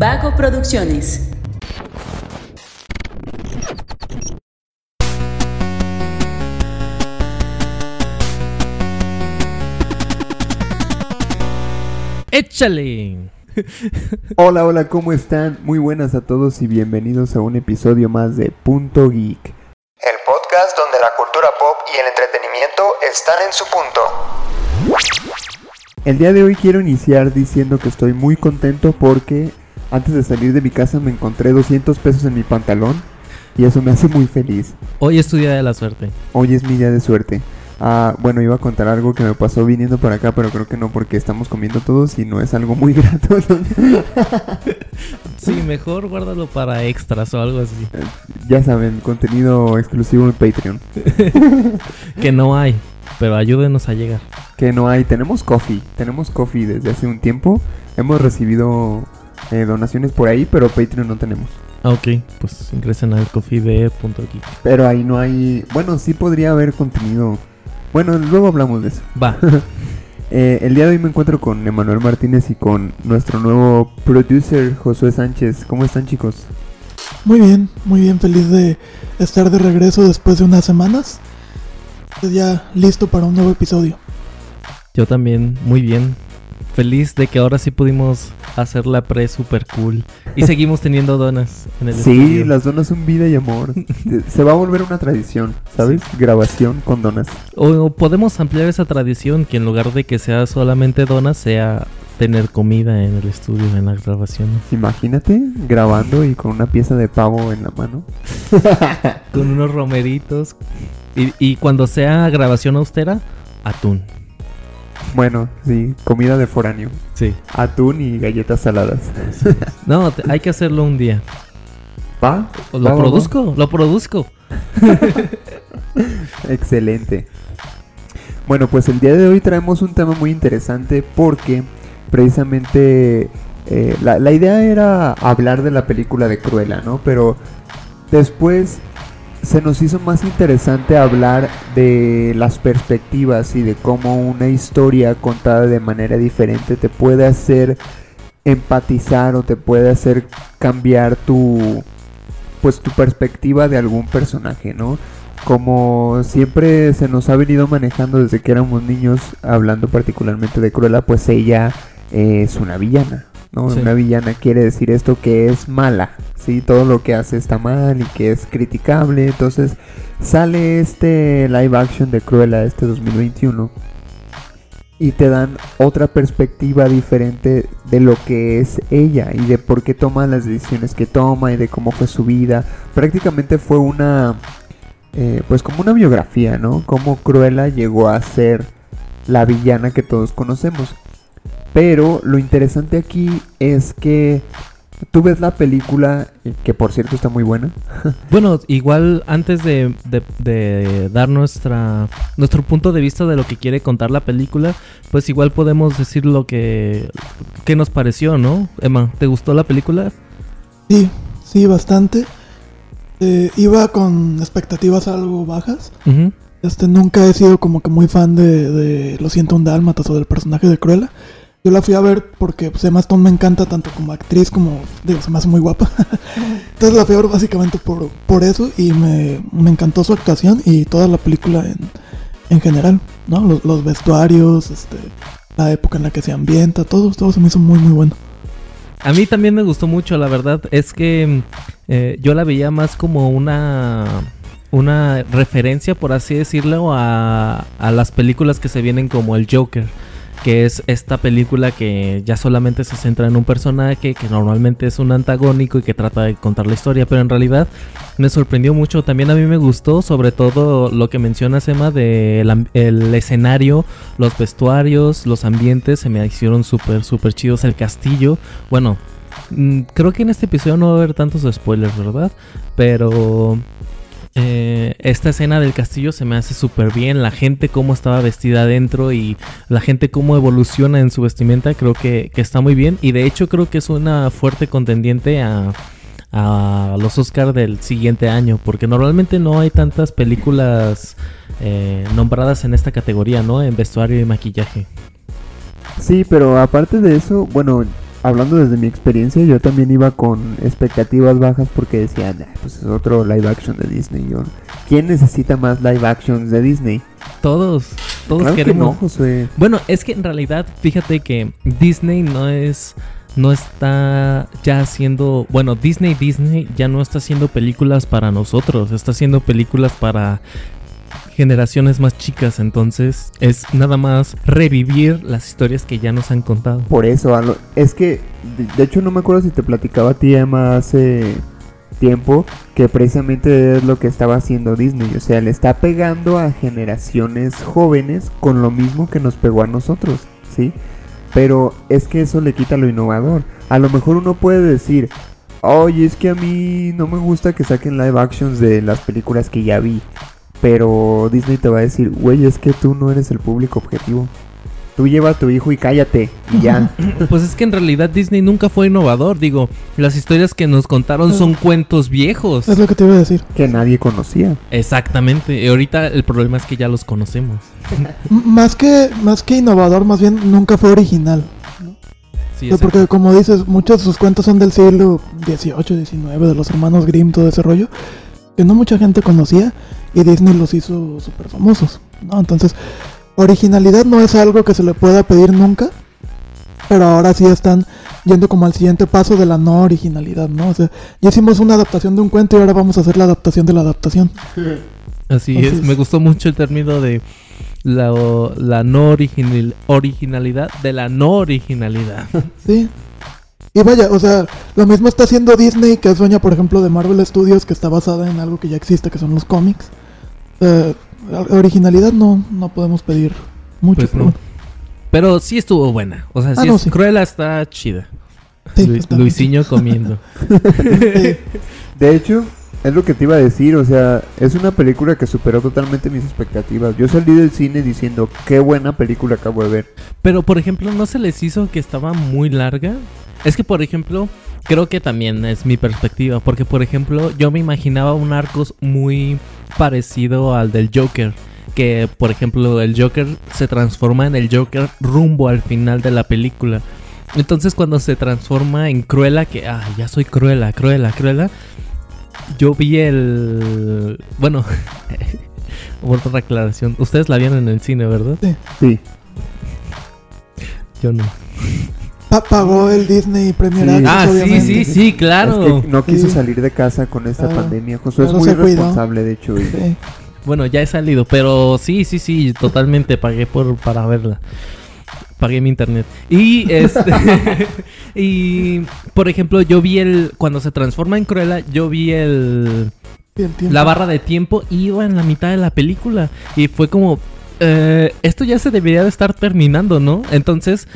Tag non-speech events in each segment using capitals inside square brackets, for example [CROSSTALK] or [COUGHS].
Vago Producciones. ¡Échale! Hola, hola, ¿cómo están? Muy buenas a todos y bienvenidos a un episodio más de Punto Geek. El podcast donde la cultura pop y el entretenimiento están en su punto. El día de hoy quiero iniciar diciendo que estoy muy contento porque antes de salir de mi casa me encontré 200 pesos en mi pantalón y eso me hace muy feliz. Hoy es tu día de la suerte. Hoy es mi día de suerte. Ah, bueno, iba a contar algo que me pasó viniendo para acá, pero creo que no porque estamos comiendo todos y no es algo muy [LAUGHS] grato. [LAUGHS] Sí, mejor guárdalo para extras o algo así. ya saben, contenido exclusivo en Patreon. [LAUGHS] Que no hay, pero ayúdenos a llegar. Que no hay, tenemos coffee, tenemos coffee desde hace un tiempo. Hemos recibido eh, donaciones por ahí, pero Patreon no tenemos. Ah, ok, pues ingresen al coffeebe.geek. Pero ahí no hay, bueno, sí podría haber contenido. Bueno, luego hablamos de eso. Va, [LAUGHS] Eh, el día de hoy me encuentro con Emanuel Martínez y con nuestro nuevo producer Josué Sánchez. ¿Cómo están chicos? Muy bien, muy bien, feliz de estar de regreso después de unas semanas. Ya listo para un nuevo episodio. yo también, muy bien. Feliz de que ahora sí pudimos hacer la pre super cool. Y seguimos teniendo donas en el Sí, estudio. las donas son vida y amor. [LAUGHS] Se va a volver una tradición, ¿sabes? Grabación con donas. O, podemos ampliar esa tradición que en lugar de que sea solamente donas, sea tener comida en el estudio, en las grabaciones. Imagínate grabando y con una pieza de pavo en la mano. [LAUGHS] Con unos romeritos. Y, y cuando sea grabación austera, atún. Bueno, sí, comida de foráneo. Sí. Atún y galletas saladas. [LAUGHS] No, te- hay que hacerlo un día. ¿Va? O Va, Lo va. produzco, lo produzco. [LAUGHS] Excelente. Bueno, pues el día de hoy traemos un tema muy interesante porque precisamente eh, la, la idea era hablar de la película de Cruella, ¿no? Pero después se nos hizo más interesante hablar de las perspectivas y de cómo una historia contada de manera diferente te puede hacer empatizar o te puede hacer cambiar tu pues tu perspectiva de algún personaje, ¿no? como siempre se nos ha venido manejando desde que éramos niños, hablando particularmente de Cruella, pues ella es una villana, ¿no? Sí. Una villana quiere decir esto que es mala, ¿sí? Todo lo que hace está mal y que es criticable. Entonces sale este live action de Cruella este 2021 y te dan otra perspectiva diferente de lo que es ella y de por qué toma las decisiones que toma y de cómo fue su vida. Prácticamente fue una eh, pues como una biografía, ¿no? Cómo Cruella llegó a ser la villana que todos conocemos. Pero lo interesante aquí es que tú ves la película, eh, que por cierto está muy buena. [LAUGHS] Bueno, igual antes de, de- de dar nuestra nuestro punto de vista de lo que quiere contar la película, pues igual podemos decir lo que, que nos pareció, ¿no? Emma, ¿te gustó la película? Sí, sí, bastante. Eh, iba con expectativas algo bajas. Este, nunca he sido como que muy fan de, de Lo siento un dálmatas o del personaje de Cruella. Yo la fui a ver porque pues, Emma Stone me encanta tanto como actriz como, digo, se me hace muy guapa. [LAUGHS] Entonces la fui a ver básicamente por, por eso y me, me encantó su actuación y toda la película en, en general, ¿no? Los, los vestuarios, este, la época en la que se ambienta, todo, todo se me hizo muy, muy bueno. A mí también me gustó mucho, la verdad. Es que eh, yo la veía más como una una referencia, por así decirlo, a, a las películas que se vienen como el Joker. Que es esta película que ya solamente se centra en un personaje, que normalmente es un antagónico y que trata de contar la historia. Pero en realidad me sorprendió mucho. También a mí me gustó, sobre todo lo que mencionas, Emma, del el escenario, los vestuarios, los ambientes. Se me hicieron súper, súper chidos. El castillo. Bueno, mm, creo que en este episodio no va a haber tantos spoilers, ¿verdad? Pero eh, esta escena del castillo se me hace súper bien. La gente cómo estaba vestida adentro y la gente cómo evoluciona en su vestimenta, creo que, que está muy bien. Y de hecho creo que es una fuerte contendiente a, a los Oscars del siguiente año. Porque normalmente no hay tantas películas eh, nombradas en esta categoría, ¿no? En vestuario y maquillaje. Sí, pero aparte de eso, bueno, hablando desde mi experiencia, yo también iba con expectativas bajas porque decía, "Nah, pues es otro live action de Disney. Yo, ¿Quién necesita más live actions de Disney? Todos, todos Claro que queremos. no. Bueno, es que en realidad, fíjate que Disney no es. No está ya haciendo. Bueno, Disney, Disney ya no está haciendo películas para nosotros. Está haciendo películas para generaciones más chicas. Entonces, es nada más revivir las historias que ya nos han contado. Por eso, es que, de, de hecho no me acuerdo si te platicaba a ti, Emma, hace tiempo, que precisamente es lo que estaba haciendo Disney. O sea, le está pegando a generaciones jóvenes con lo mismo que nos pegó a nosotros, ¿sí? Pero es que eso le quita lo innovador. A lo mejor uno puede decir, oye, es que a mí no me gusta que saquen live actions de las películas que ya vi. Pero Disney te va a decir, güey, es que tú no eres el público objetivo. Tú lleva a tu hijo y cállate. Y ya. [LAUGHS] Pues es que en realidad Disney nunca fue innovador. Digo, las historias que nos contaron son cuentos viejos. Es lo que te iba a decir. que nadie conocía. Exactamente. Y ahorita el problema es que ya los conocemos. [LAUGHS] M- más que más que innovador, más bien nunca fue original. Sí, O sea, exacto. porque como dices, muchos de sus cuentos son del siglo XVIII, XIX, de los hermanos Grimm, todo ese rollo, que no mucha gente conocía y Disney los hizo súper famosos, ¿no? Entonces, originalidad no es algo que se le pueda pedir nunca, pero ahora sí están yendo como al siguiente paso de la no originalidad, ¿no? O sea, ya hicimos una adaptación de un cuento y ahora vamos a hacer la adaptación de la adaptación. Así [LAUGHS] Así es. es. Me gustó mucho el término de la, la no original, originalidad de la no originalidad. Sí. Y vaya, o sea, lo mismo está haciendo Disney, que es dueña, por ejemplo, de Marvel Studios, que está basada en algo que ya existe, que son los cómics. Eh, originalidad no, no podemos pedir mucho. Pues pero no. Pero sí estuvo buena. O sea, sí Ah, no, es sí. Cruella está chida. Sí, Lu- está- Luisinho comiendo. [LAUGHS] De hecho, es lo que te iba a decir. O sea, es una película que superó totalmente mis expectativas. Yo salí del cine diciendo, qué buena película acabo de ver. Pero, por ejemplo, ¿no se les hizo que estaba muy larga? Es que, por ejemplo, creo que también es mi perspectiva. Porque, por ejemplo, yo me imaginaba un arco muy parecido al del Joker. Que, por ejemplo, el Joker se transforma en el Joker rumbo al final de la película. Entonces, cuando se transforma en Cruella, que, ah, ya soy Cruella, Cruella, Cruella. Yo vi el... Bueno, [LAUGHS] otra aclaración. Ustedes la vieron en el cine, ¿verdad? Sí. Yo no. Pa- pagó el Disney Premier Sí. Access, Ah, sí, obviamente. sí, sí, claro. Es que no quiso Sí. salir de casa con esta Ah, pandemia. Josué es muy responsable, de hecho. y- Sí. Bueno, ya he salido, pero sí, sí, sí, totalmente pagué por para verla. Pagué mi internet. Y este [LAUGHS] y por ejemplo, yo vi el cuando se transforma en Cruella, yo vi el la barra de tiempo iba en la mitad de la película y fue como eh, esto ya se debería de estar terminando, ¿no? Entonces,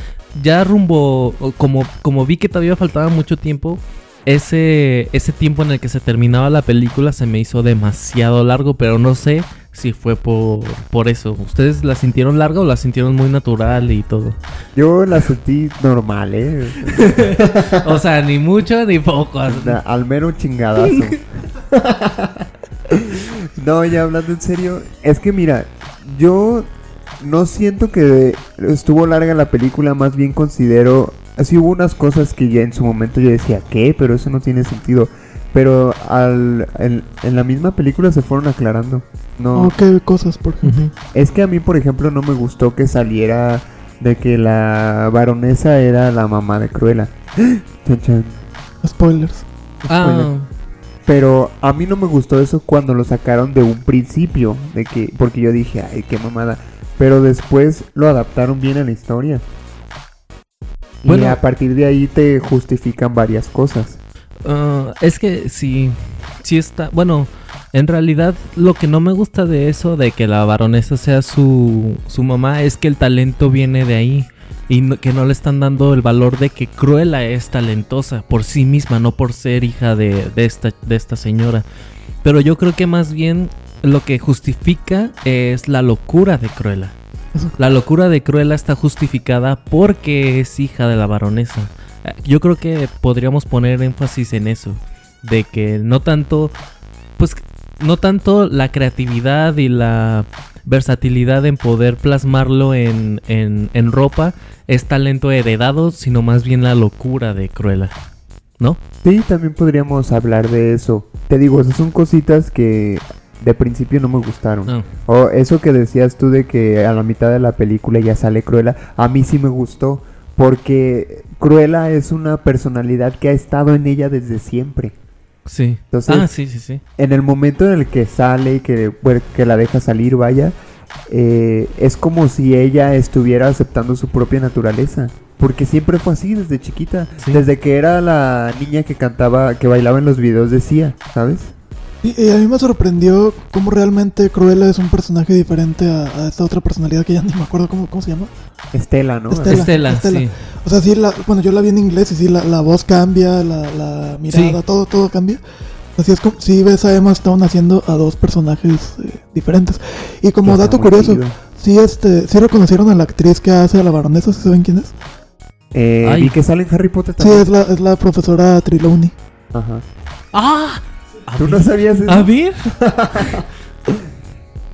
ya rumbo como como vi que todavía faltaba mucho tiempo, ese ese tiempo en el que se terminaba la película se me hizo demasiado largo, pero no sé si fue por por eso. ¿Ustedes la sintieron larga o la sintieron muy natural y todo? Yo la sentí normal, ¿eh? [LAUGHS] O sea, ni mucho ni poco. Al mero chingadazo. [LAUGHS] [LAUGHS] no, ya hablando en serio, es que mira, yo no siento que estuvo larga la película, más bien considero, así hubo unas cosas que ya en su momento yo decía, ¿qué? Pero eso no tiene sentido. Pero al, en, en la misma película se fueron aclarando. No, qué cosas, por ejemplo. Es que a mí, por ejemplo, no me gustó que saliera de que la baronesa era la mamá de Cruella. [GASPS] Chan, chan. Spoilers. Ah, Pero a mí no me gustó eso cuando lo sacaron de un principio, de que porque yo dije, ay, qué mamada. Pero después lo adaptaron bien a la historia. Y a partir de ahí te justifican varias cosas. Ah, es que sí, sí está. Bueno, en realidad lo que no me gusta de eso, de que la baronesa sea su, su mamá, es que el talento viene de ahí. Y que no le están dando el valor de que Cruella es talentosa por sí misma, no por ser hija de, esta, de esta señora. Pero yo creo que más bien lo que justifica es la locura de Cruella. La locura de Cruella está justificada porque es hija de la baronesa. Eh, Yo creo que podríamos poner énfasis en eso. De que no tanto. Pues no tanto la creatividad y la versatilidad en poder plasmarlo en, en, en ropa es talento heredado, sino más bien la locura de Cruella. ¿No? Sí, también podríamos hablar de eso. Te digo, esas son cositas que de principio no me gustaron. No. O eso que decías tú de que a la mitad de la película ya sale Cruella, a mí sí me gustó. Porque Cruella es una personalidad que ha estado en ella desde siempre. Sí. Entonces- ah, sí, sí, sí. En el momento en el que sale y que la deja salir, vaya, eh, es como si ella estuviera aceptando su propia naturaleza. Porque siempre fue así desde chiquita. Sí. Desde que era la niña que cantaba, que bailaba en los videos decía, ¿sabes? Y, y a mí me sorprendió cómo realmente Cruella es un personaje diferente a, a esta otra personalidad que ya [LAUGHS] ni me acuerdo cómo, cómo se llama. Estela, ¿no? Estela. Estela, Estela. sí. O sea, sí, la, bueno, yo la vi en inglés y sí, la, la voz cambia, la, la mirada, Sí. todo, todo cambia. Así es como, sí ves a Emma Stone haciendo a dos personajes eh, diferentes. Y como está dato curioso, chido. sí, este, sí reconocieron a la actriz que hace a la baronesa, ¿sí saben quién es? Eh, vi que sale en Harry Potter Sí, también. es la, es la profesora Trelawney. Ajá. ¡Ah! ¿Tú no sabías eso? A ver. [LAUGHS]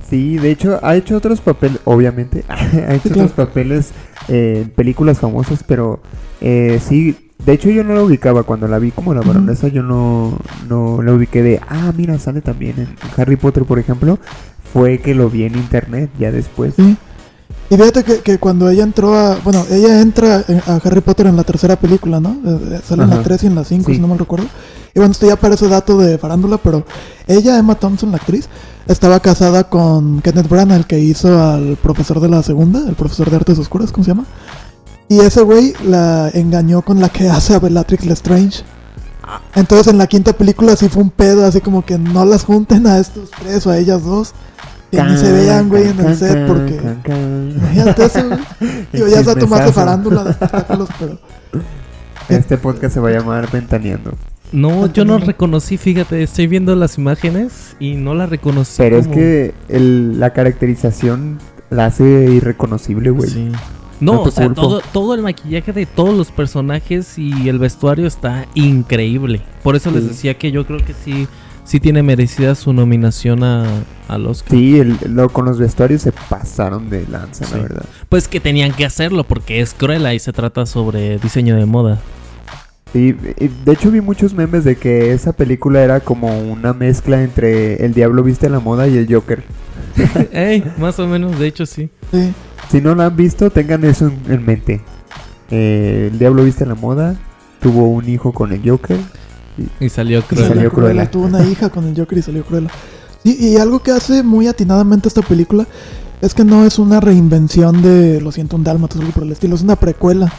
Sí, de hecho, ha hecho otros papeles, obviamente, [LAUGHS] ha hecho Sí, claro. otros papeles eh, en películas famosas, pero eh, sí, de hecho yo no la ubicaba cuando la vi como la baronesa, yo no, no la ubiqué de, ah, mira, sale también en Harry Potter, por ejemplo, fue que lo vi en internet ya después. Sí. Y fíjate que, que cuando ella entró a. Bueno, ella entra en- a Harry Potter en la tercera película, ¿no? Eh, eh, sale en la Ajá. 3 y en la 5, Sí. si no mal recuerdo. Y bueno, esto ya parece dato de farándula, pero ella, Emma Thompson, la actriz, estaba casada con Kenneth Branagh, el que hizo al profesor de la segunda, el profesor de artes oscuras, ¿cómo se llama? Y ese güey la engañó con la que [LAUGHS] hace a Bellatrix Lestrange. Entonces en la quinta película sí fue un pedo, así como que no las junten a estos tres o a ellas dos. Que ni se vean, güey, en el set porque... Imagínate eso, güey. [LAUGHS] Digo, ya está chismesazo. farándula de espectáculos, pero... [LAUGHS] Este podcast se va a llamar Ventaneando. No, yo no reconocí, fíjate, estoy viendo las imágenes y no la reconocí. Pero es que el- la caracterización la hace irreconocible, güey. Sí. No, o sea, todo, todo el maquillaje de todos los personajes y el vestuario está increíble. Por eso les decía que yo creo que sí, sí tiene merecida su nominación a, a los Sí, el- lo, con los vestuarios se pasaron de lanza, Sí. la verdad. Pues que tenían que hacerlo porque es Cruella y se trata sobre diseño de moda. Sí, y de hecho vi muchos memes de que esa película era como una mezcla entre El Diablo Viste la Moda y el Joker. [LAUGHS] Ey, más o menos, de hecho sí. Sí. Si no la han visto, tengan eso en, en mente. Eh, el Diablo Viste la Moda tuvo un hijo con el Joker. Y salió Y Cruella. salió Cruella. Tuvo una hija con el Joker y salió Cruella. Sí, y algo que hace muy atinadamente esta película es que no es una reinvención de Lo siento, un dálmatas o algo por el estilo. Es una precuela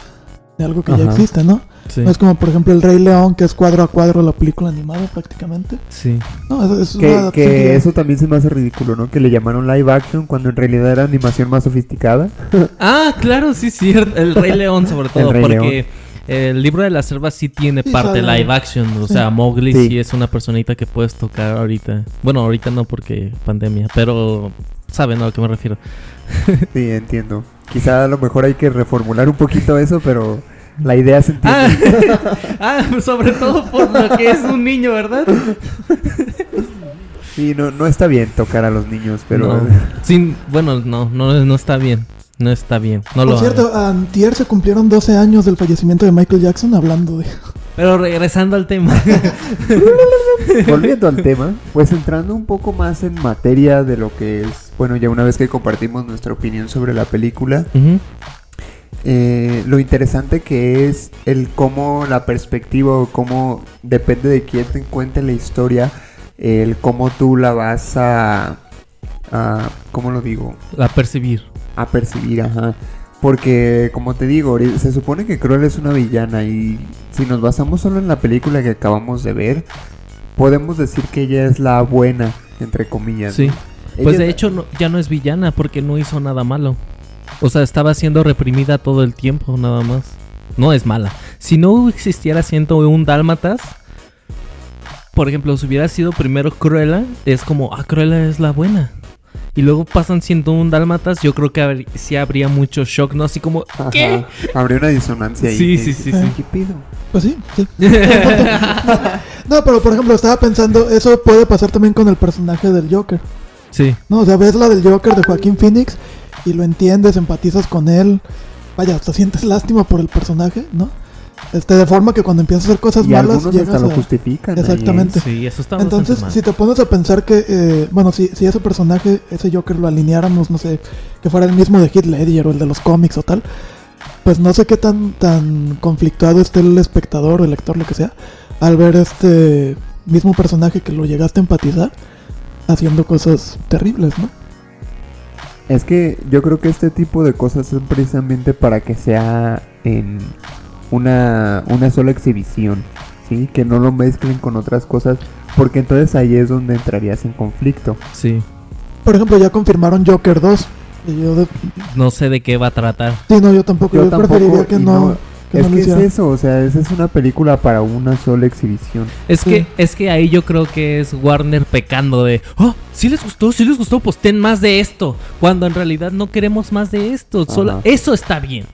de algo que ya existe, ¿no? Sí, No es como, por ejemplo, El Rey León, que es cuadro a cuadro la película animada prácticamente. sí. No, es, es Que, una que adaptación eso también se me hace ridículo, ¿no? Que le llamaron live action cuando en realidad era animación más sofisticada. [LAUGHS] Ah, claro, sí, cierto. El Rey [LAUGHS] León, sobre todo, porque el libro de la selva sí tiene Sí, parte live action. O Sí. sea, Mowgli Sí. sí. es una personita que puedes tocar ahorita. Bueno, ahorita no porque pandemia, pero saben a lo que me refiero. Sí, entiendo. Quizá a lo mejor hay que reformular un poquito eso, pero la idea se Ah, entiende. [LAUGHS] ah, sobre todo por lo que es un niño, ¿verdad? Sí, no, no está bien tocar a los niños, pero... No. [LAUGHS] Sin, bueno, no, no, no está bien. No está bien. No lo Por hagan. cierto, antier se cumplieron 12 años del fallecimiento de Michael Jackson hablando de... [LAUGHS] Pero regresando al tema. Volviendo al tema, pues entrando un poco más en materia de lo que es, bueno, ya una vez que compartimos nuestra opinión sobre la película. Eh, lo interesante que es el cómo la perspectiva o cómo depende de quién te cuente la historia, el cómo tú la vas a, a ¿cómo lo digo? La percibir. A percibir, ajá. Porque, como te digo, se supone que Cruella es una villana y si nos basamos solo en la película que acabamos de ver, podemos decir que ella es la buena, entre comillas. Sí. Pues Ella de hecho no- ya no es villana porque no hizo nada malo. O sea, estaba siendo reprimida todo el tiempo, nada más. No es mala. Si no existiera siendo un dálmatas, por ejemplo, si hubiera sido primero Cruella, es como, ah, Cruella es la buena. y luego pasan siendo un dálmatas, yo creo que habr- sí habría mucho shock, ¿no? Así como, ¿qué? Ajá. Habría una disonancia ahí. Sí, sí, sí, sí. ¿Qué pido? Pues sí, sí. [LAUGHS] no, pero por ejemplo, estaba pensando, eso puede pasar también con el personaje del Joker. Sí, No, o sea, ves la del Joker de Joaquín Phoenix y lo entiendes, empatizas con él. Vaya, hasta sientes lástima por el personaje, ¿no? Este, de forma que cuando empiezas a hacer cosas Y malas, llegas hasta lo a... justifican. ahí, ¿eh? Exactamente. sí, eso está Entonces, bastante mal. si te pones a pensar que, eh, bueno, si, si ese personaje, ese Joker lo alineáramos, no sé, que fuera el mismo de Heath Ledger o el de los cómics o tal, pues no sé qué tan, tan conflictuado esté el espectador o el lector, lo que sea, al ver este mismo personaje que lo llegaste a empatizar haciendo cosas terribles, ¿no? Es que yo creo que este tipo de cosas son precisamente para que sea en una, una sola exhibición, ¿sí? Que no lo mezclen con otras cosas, porque entonces ahí es donde entrarías en conflicto. Sí, Por ejemplo, ya confirmaron Joker 2. Y yo de- no sé de qué va a tratar. sí, no, yo tampoco. Yo, Yo tampoco, preferiría que no- que es no que es eso, o sea, esa es una película para una sola exhibición. Es Sí. que, es que ahí yo creo que es Warner pecando de, oh, si les gustó, si les gustó, pues ten más de esto. Cuando en realidad no queremos más de esto. Solo, eso está bien.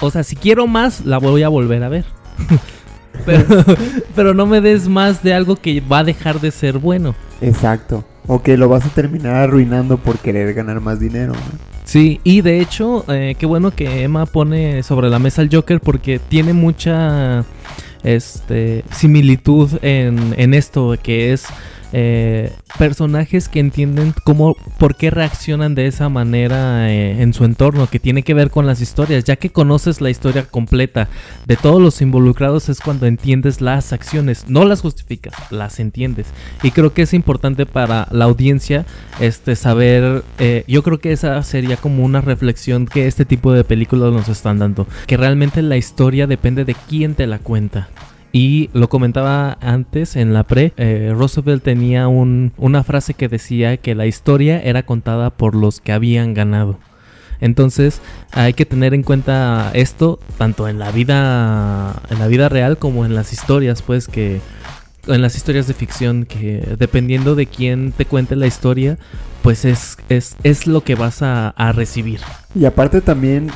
O sea, si quiero más, la voy a volver a ver. [LAUGHS] pero, [LAUGHS] pero no me des más de algo que va a dejar de ser bueno. Exacto. O que lo vas a terminar arruinando por querer ganar más dinero. ¿no? Sí, y de hecho, eh, qué bueno que Emma pone sobre la mesa el Joker porque tiene mucha este, similitud en, en esto, que es eh, personajes que entienden cómo, por qué reaccionan de esa manera eh, en su entorno, que tiene que ver con las historias, ya que conoces la historia completa de todos los involucrados es cuando entiendes las acciones, no las justificas, las entiendes. Y creo que es importante para la audiencia este saber eh, yo creo que esa sería como una reflexión que este tipo de películas nos están dando. Que realmente la historia depende de quién te la cuenta y lo comentaba antes en la pre, eh, Roosevelt tenía un- una frase que decía que la historia era contada por los que habían ganado. Entonces hay que tener en cuenta esto tanto en la vida en la vida real como en las historias, pues que en las historias de ficción que dependiendo de quién te cuente la historia, pues es es, es lo que vas a, a recibir. Y aparte también,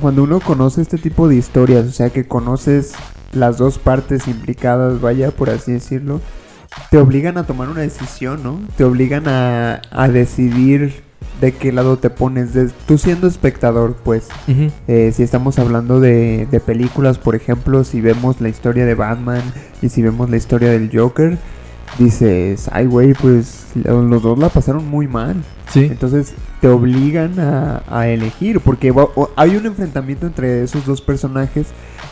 cuando uno conoce este tipo de historias, o sea que conoces las dos partes implicadas, vaya, por así decirlo, te obligan a tomar una decisión, ¿no? Te obligan a, a decidir de qué lado te pones, de- tú siendo espectador, pues. Eh, si estamos hablando de, de películas, por ejemplo, si vemos la historia de Batman y si vemos la historia del Joker, dices, ay, güey, pues los dos la pasaron muy mal. Sí. Entonces te obligan a, a elegir, porque va- hay un enfrentamiento entre esos dos personajes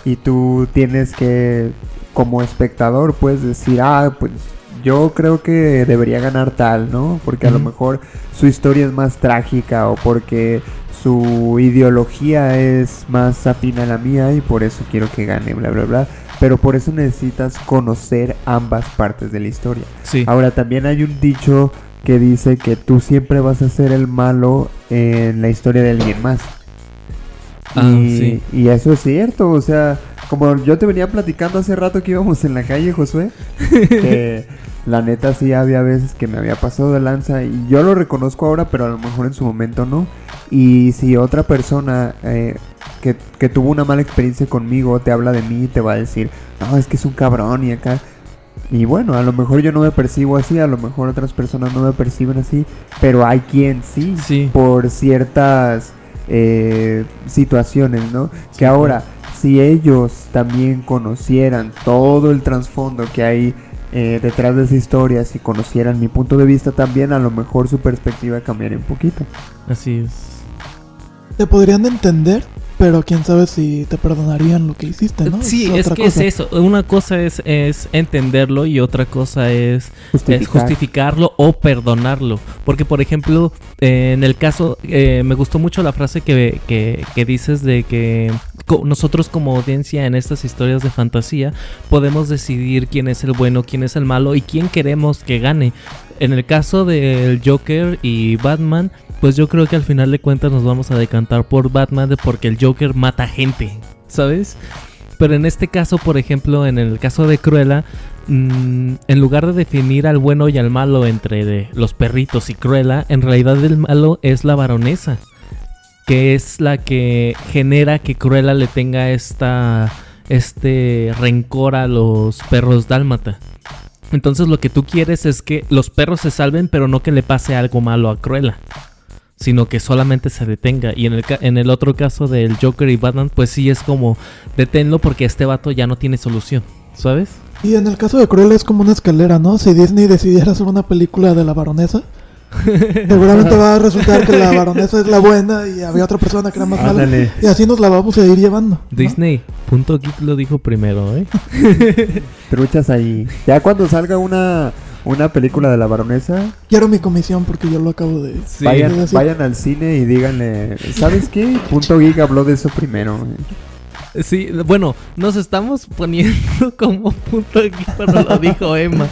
y tú tienes que, como espectador, puedes decir, ah, pues yo creo que debería ganar tal, ¿no? Porque a lo mejor su historia es más trágica o porque su ideología es más afín a la mía y por eso quiero que gane, bla, bla, bla. Pero por eso necesitas conocer ambas partes de la historia. Sí. Ahora también hay un dicho que dice que tú siempre vas a ser el malo en la historia de alguien más. Ah, y, sí. y eso es cierto, o sea, como yo te venía platicando hace rato que íbamos en la calle, Josué, [LAUGHS] que la neta sí había veces que me había pasado de lanza y yo lo reconozco ahora, pero a lo mejor en su momento no. Y si otra persona eh, que, que tuvo una mala experiencia conmigo te habla de mí, te va a decir, no, es que es un cabrón y acá. Y bueno, a lo mejor yo no me percibo así, a lo mejor otras personas no me perciben así, pero hay quien sí, Sí. por ciertas eh, situaciones, ¿no? Que ahora, si ellos también conocieran todo el trasfondo que hay eh, detrás de esa historia, si conocieran mi punto de vista también, a lo mejor su perspectiva cambiaría un poquito. Así es. Te podrían entender, pero quién sabe si te perdonarían lo que hiciste, ¿no? Sí, es otra que cosa. es eso. Una cosa es, es entenderlo y otra cosa es, es Justificar. justificarlo o perdonarlo. Porque, por ejemplo, eh, en el caso, eh, me gustó mucho la frase que, que, que dices de que nosotros como audiencia en estas historias de fantasía podemos decidir quién es el bueno, quién es el malo y quién queremos que gane. En el caso del Joker y Batman, pues yo creo que al final de cuentas nos vamos a decantar por Batman porque el Joker mata gente, ¿sabes? Pero en este caso, por ejemplo, en el caso de Cruella, mm, en lugar de definir al bueno y al malo entre los perritos y Cruella, en realidad el malo es la baronesa, que es la que genera que Cruella le tenga esta este rencor a los perros dálmata. Entonces lo que tú quieres es que los perros se salven, pero no que le pase algo malo a Cruella. Sino que solamente se detenga. Y en el, en el otro caso del Joker y Batman, pues sí es como deténlo porque este vato ya no tiene solución. ¿Sabes? Y en el caso de Cruella es como una escalera, ¿no? Si Disney decidiera hacer una película de la baronesa, [LAUGHS] seguramente va a resultar que la baronesa es la buena y había otra persona que era más mala. Ándale. Y así nos la vamos a ir llevando. ¿no? Disney, punto geek lo dijo primero, ¿eh? [LAUGHS] Truchas ahí. Ya cuando salga una, una película de la baronesa, Quiero mi comisión porque yo lo acabo de... Sí. vayan, vayan al cine y díganle, ¿sabes qué? Punto Geek habló de eso primero. Sí, bueno, nos estamos poniendo [LAUGHS] como punto geek, pero lo dijo Emma.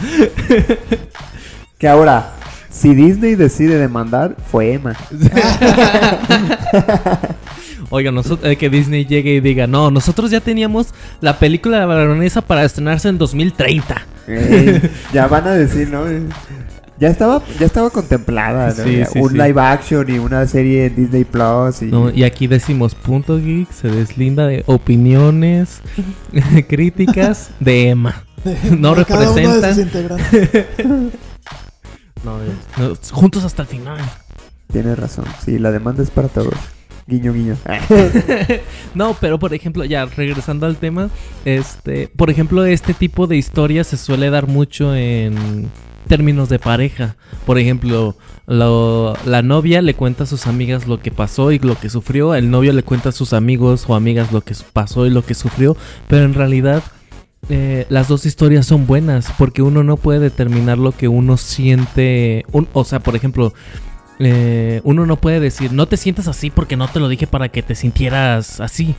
Que ahora, si Disney decide demandar, fue Emma. [LAUGHS] Oiga, nosotros, eh, que Disney llegue y diga, no, nosotros ya teníamos la película de la baronesa para estrenarse en 2030. Ey, [LAUGHS] ya van a decir, ¿no? Ya estaba, ya estaba contemplada, ¿no? Sí, un sí. live action y una serie en Disney Plus y, No, y aquí decimos punto geek, se deslinda de opiniones, [LAUGHS] críticas de Emma. No de cada uno de representan. No, juntos hasta el final. tienes razón. Sí, la demanda es para todos. Guiño, guiño. [LAUGHS] No, pero por ejemplo, ya regresando al tema, este, por ejemplo, este tipo de historias se suele dar mucho en términos de pareja. Por ejemplo, lo- la novia le cuenta a sus amigas lo que pasó y lo que sufrió, el novio le cuenta a sus amigos o amigas lo que pasó y lo que sufrió, pero en realidad eh, las dos historias son buenas porque uno no puede determinar lo que uno siente, un- o sea, por ejemplo, eh, uno no puede decir, no te sientas así porque no te lo dije para que te sintieras así,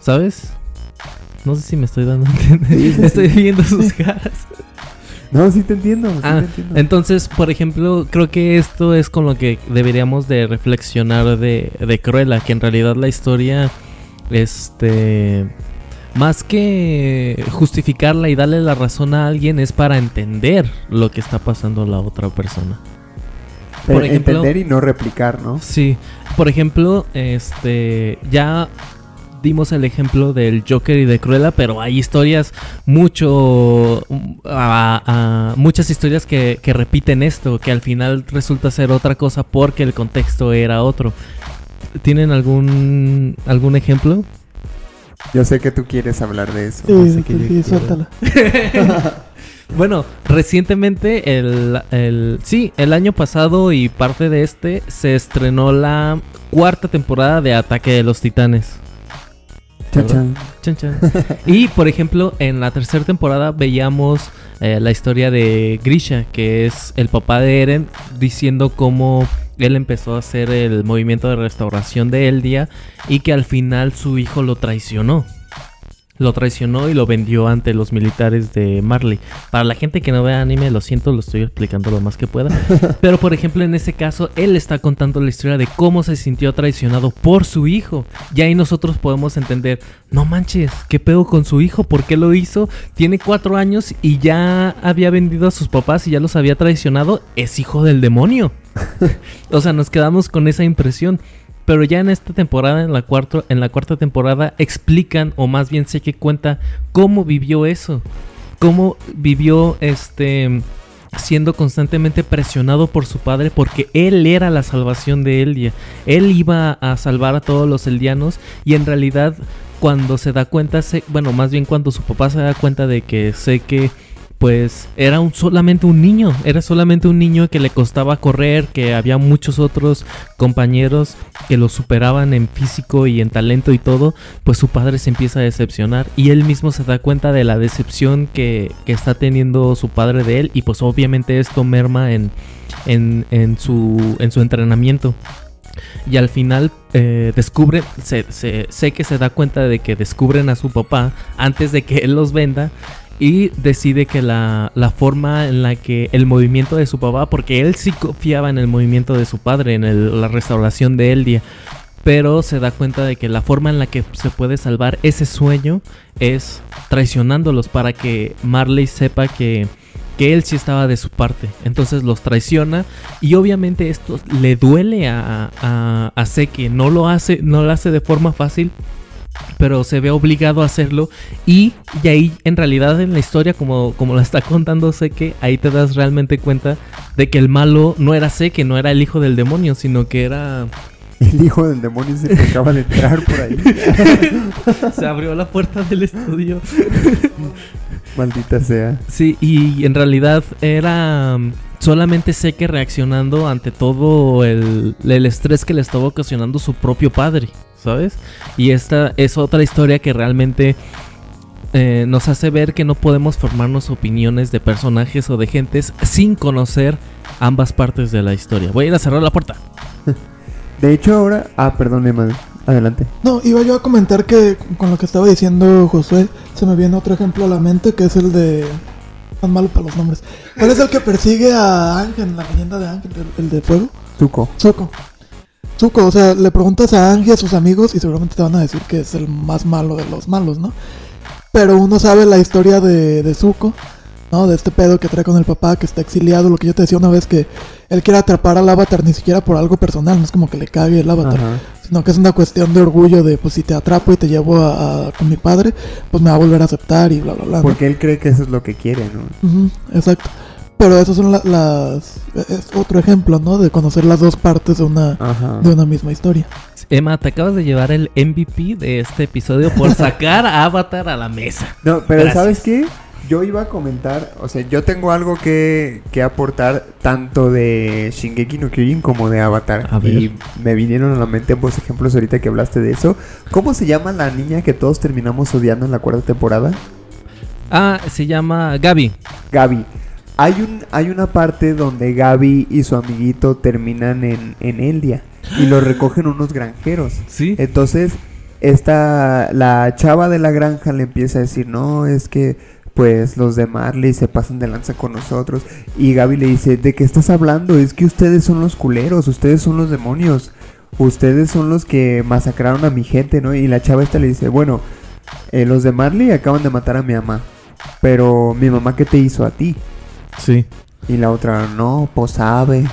¿sabes? No sé si me estoy dando a entender. [LAUGHS] Estoy viendo [LAUGHS] sus caras. no, sí te entiendo. Sí Ah, te entiendo. entonces, por ejemplo, creo que esto es con lo que deberíamos de reflexionar de, de Cruella, que en realidad la historia, este, más que justificarla y darle la razón a alguien, es para entender lo que está pasando la otra persona. Pero por ejemplo- entender y no replicar, ¿no? Sí, por ejemplo, este, ya dimos el ejemplo del Joker y de Cruella, pero hay historias mucho, a- a- muchas historias que, que repiten esto, que al final resulta ser otra cosa porque el contexto era otro. ¿Tienen algún algún ejemplo? Yo sé que tú quieres hablar de eso. Sí, sí, que sí, suéltala. [LAUGHS] Bueno, recientemente, el, el- sí, el año pasado y parte de este, se estrenó la cuarta temporada de Ataque de los Titanes. Chan, chan. Chan, chan. Y por ejemplo, en la tercera temporada veíamos eh, la historia de Grisha, que es el papá de Eren, diciendo cómo él empezó a hacer el movimiento de restauración de Eldia y que al final su hijo lo traicionó. Lo traicionó y lo vendió ante los militares de Marley. Para la gente que no vea anime, lo siento, lo estoy explicando lo más que pueda. [LAUGHS] Pero por ejemplo, en ese caso, él está contando la historia de cómo se sintió traicionado por su hijo. Y ahí nosotros podemos entender, no manches, ¿qué pedo con su hijo? ¿Por qué lo hizo? Tiene cuatro años y ya había vendido a sus papás y ya los había traicionado. Es hijo del demonio. [LAUGHS] o sea, nos quedamos con esa impresión. Pero ya en esta temporada, en la, cuarto, en la cuarta temporada, explican, o más bien sé que cuenta, cómo vivió eso. Cómo vivió este siendo constantemente presionado por su padre porque él era la salvación de Eldia. Él iba a salvar a todos los eldianos y en realidad cuando se da cuenta, se- bueno, más bien cuando su papá se da cuenta de que sé que pues era un, solamente un niño, era solamente un niño que le costaba correr, que había muchos otros compañeros que lo superaban en físico y en talento y todo, pues su padre se empieza a decepcionar y él mismo se da cuenta de la decepción que, que está teniendo su padre de él y pues obviamente esto merma en, en, en su, en su entrenamiento. Y al final eh, se, se- sé que se da cuenta de que descubren a su papá antes de que él los venda y decide que la, la forma en la que el movimiento de su papá, porque él sí confiaba en el movimiento de su padre, en la restauración de Eldia, pero se da cuenta de que la forma en la que se puede salvar ese sueño es traicionándolos para que Marley sepa que, que él sí estaba de su parte. Entonces los traiciona y obviamente esto le duele a, a, a Seki, no lo hace, no lo hace de forma fácil. Pero se ve obligado a hacerlo. Y, y ahí, en realidad, en la historia, como, como la está contando Seke, ahí te das realmente cuenta de que el malo no era Seke, no era el hijo del demonio, sino que era El hijo del demonio se que acaba de entrar por ahí. [LAUGHS] Se abrió la puerta del estudio. [LAUGHS] Maldita sea. Sí, y en realidad era um, solamente sé que reaccionando ante todo el, el estrés que le estaba ocasionando su propio padre, ¿sabes? Y esta es otra historia que realmente eh, nos hace ver que no podemos formarnos opiniones de personajes o de gentes sin conocer ambas partes de la historia. Voy a ir a cerrar la puerta. [LAUGHS] De hecho, ahora. Ah, perdón, Emma. Adelante. No, iba yo a comentar que con lo que estaba diciendo Josué, se me viene otro ejemplo a la mente que es el de. Tan malo para los nombres. ¿Cuál es el que persigue a Ángel, la leyenda de Ángel, el, el de fuego? Tuco. Zuko. Zuko, o sea, le preguntas a y a sus amigos y seguramente te van a decir que es el más malo de los malos, ¿no? Pero uno sabe la historia de, de Zuko, ¿no? De este pedo que trae con el papá que está exiliado, lo que yo te decía una vez que él quiere atrapar al avatar ni siquiera por algo personal, no es como que le cague el avatar, Ajá. sino que es una cuestión de orgullo de, pues si te atrapo y te llevo a, a- con mi padre, pues me va a volver a aceptar y bla, bla, bla. ¿no? Porque él cree que eso es lo que quiere, ¿no? Exacto. Pero esos son la- las... Es otro ejemplo, ¿no? De conocer las dos partes de una, Ajá. de una misma historia. Emma, te acabas de llevar el MVP de este episodio por [LAUGHS] sacar a Avatar a la mesa. No, pero Gracias. ¿sabes qué? Yo iba a comentar, o sea, yo tengo algo que, que aportar tanto de Shingeki no Kyojin como de Avatar. A ver. Y me vinieron a la mente ambos ejemplos ahorita que hablaste de eso. ¿Cómo se llama la niña que todos terminamos odiando en la cuarta temporada? Ah, se llama Gaby. Gaby. Hay, un, hay una parte donde Gaby y su amiguito terminan en, en Eldia y lo recogen unos granjeros. Sí. Entonces, esta, la chava de la granja le empieza a decir, no, es que pues los de Marley se pasan de lanza con nosotros. Y Gaby le dice, ¿de qué estás hablando? Es que ustedes son los culeros, ustedes son los demonios. Ustedes son los que masacraron a mi gente, ¿no? Y la chava esta le dice, bueno, eh, los de Marley acaban de matar a mi mamá. Pero mi mamá, ¿qué te hizo a ti? Sí. Y la otra, no, pues sabe.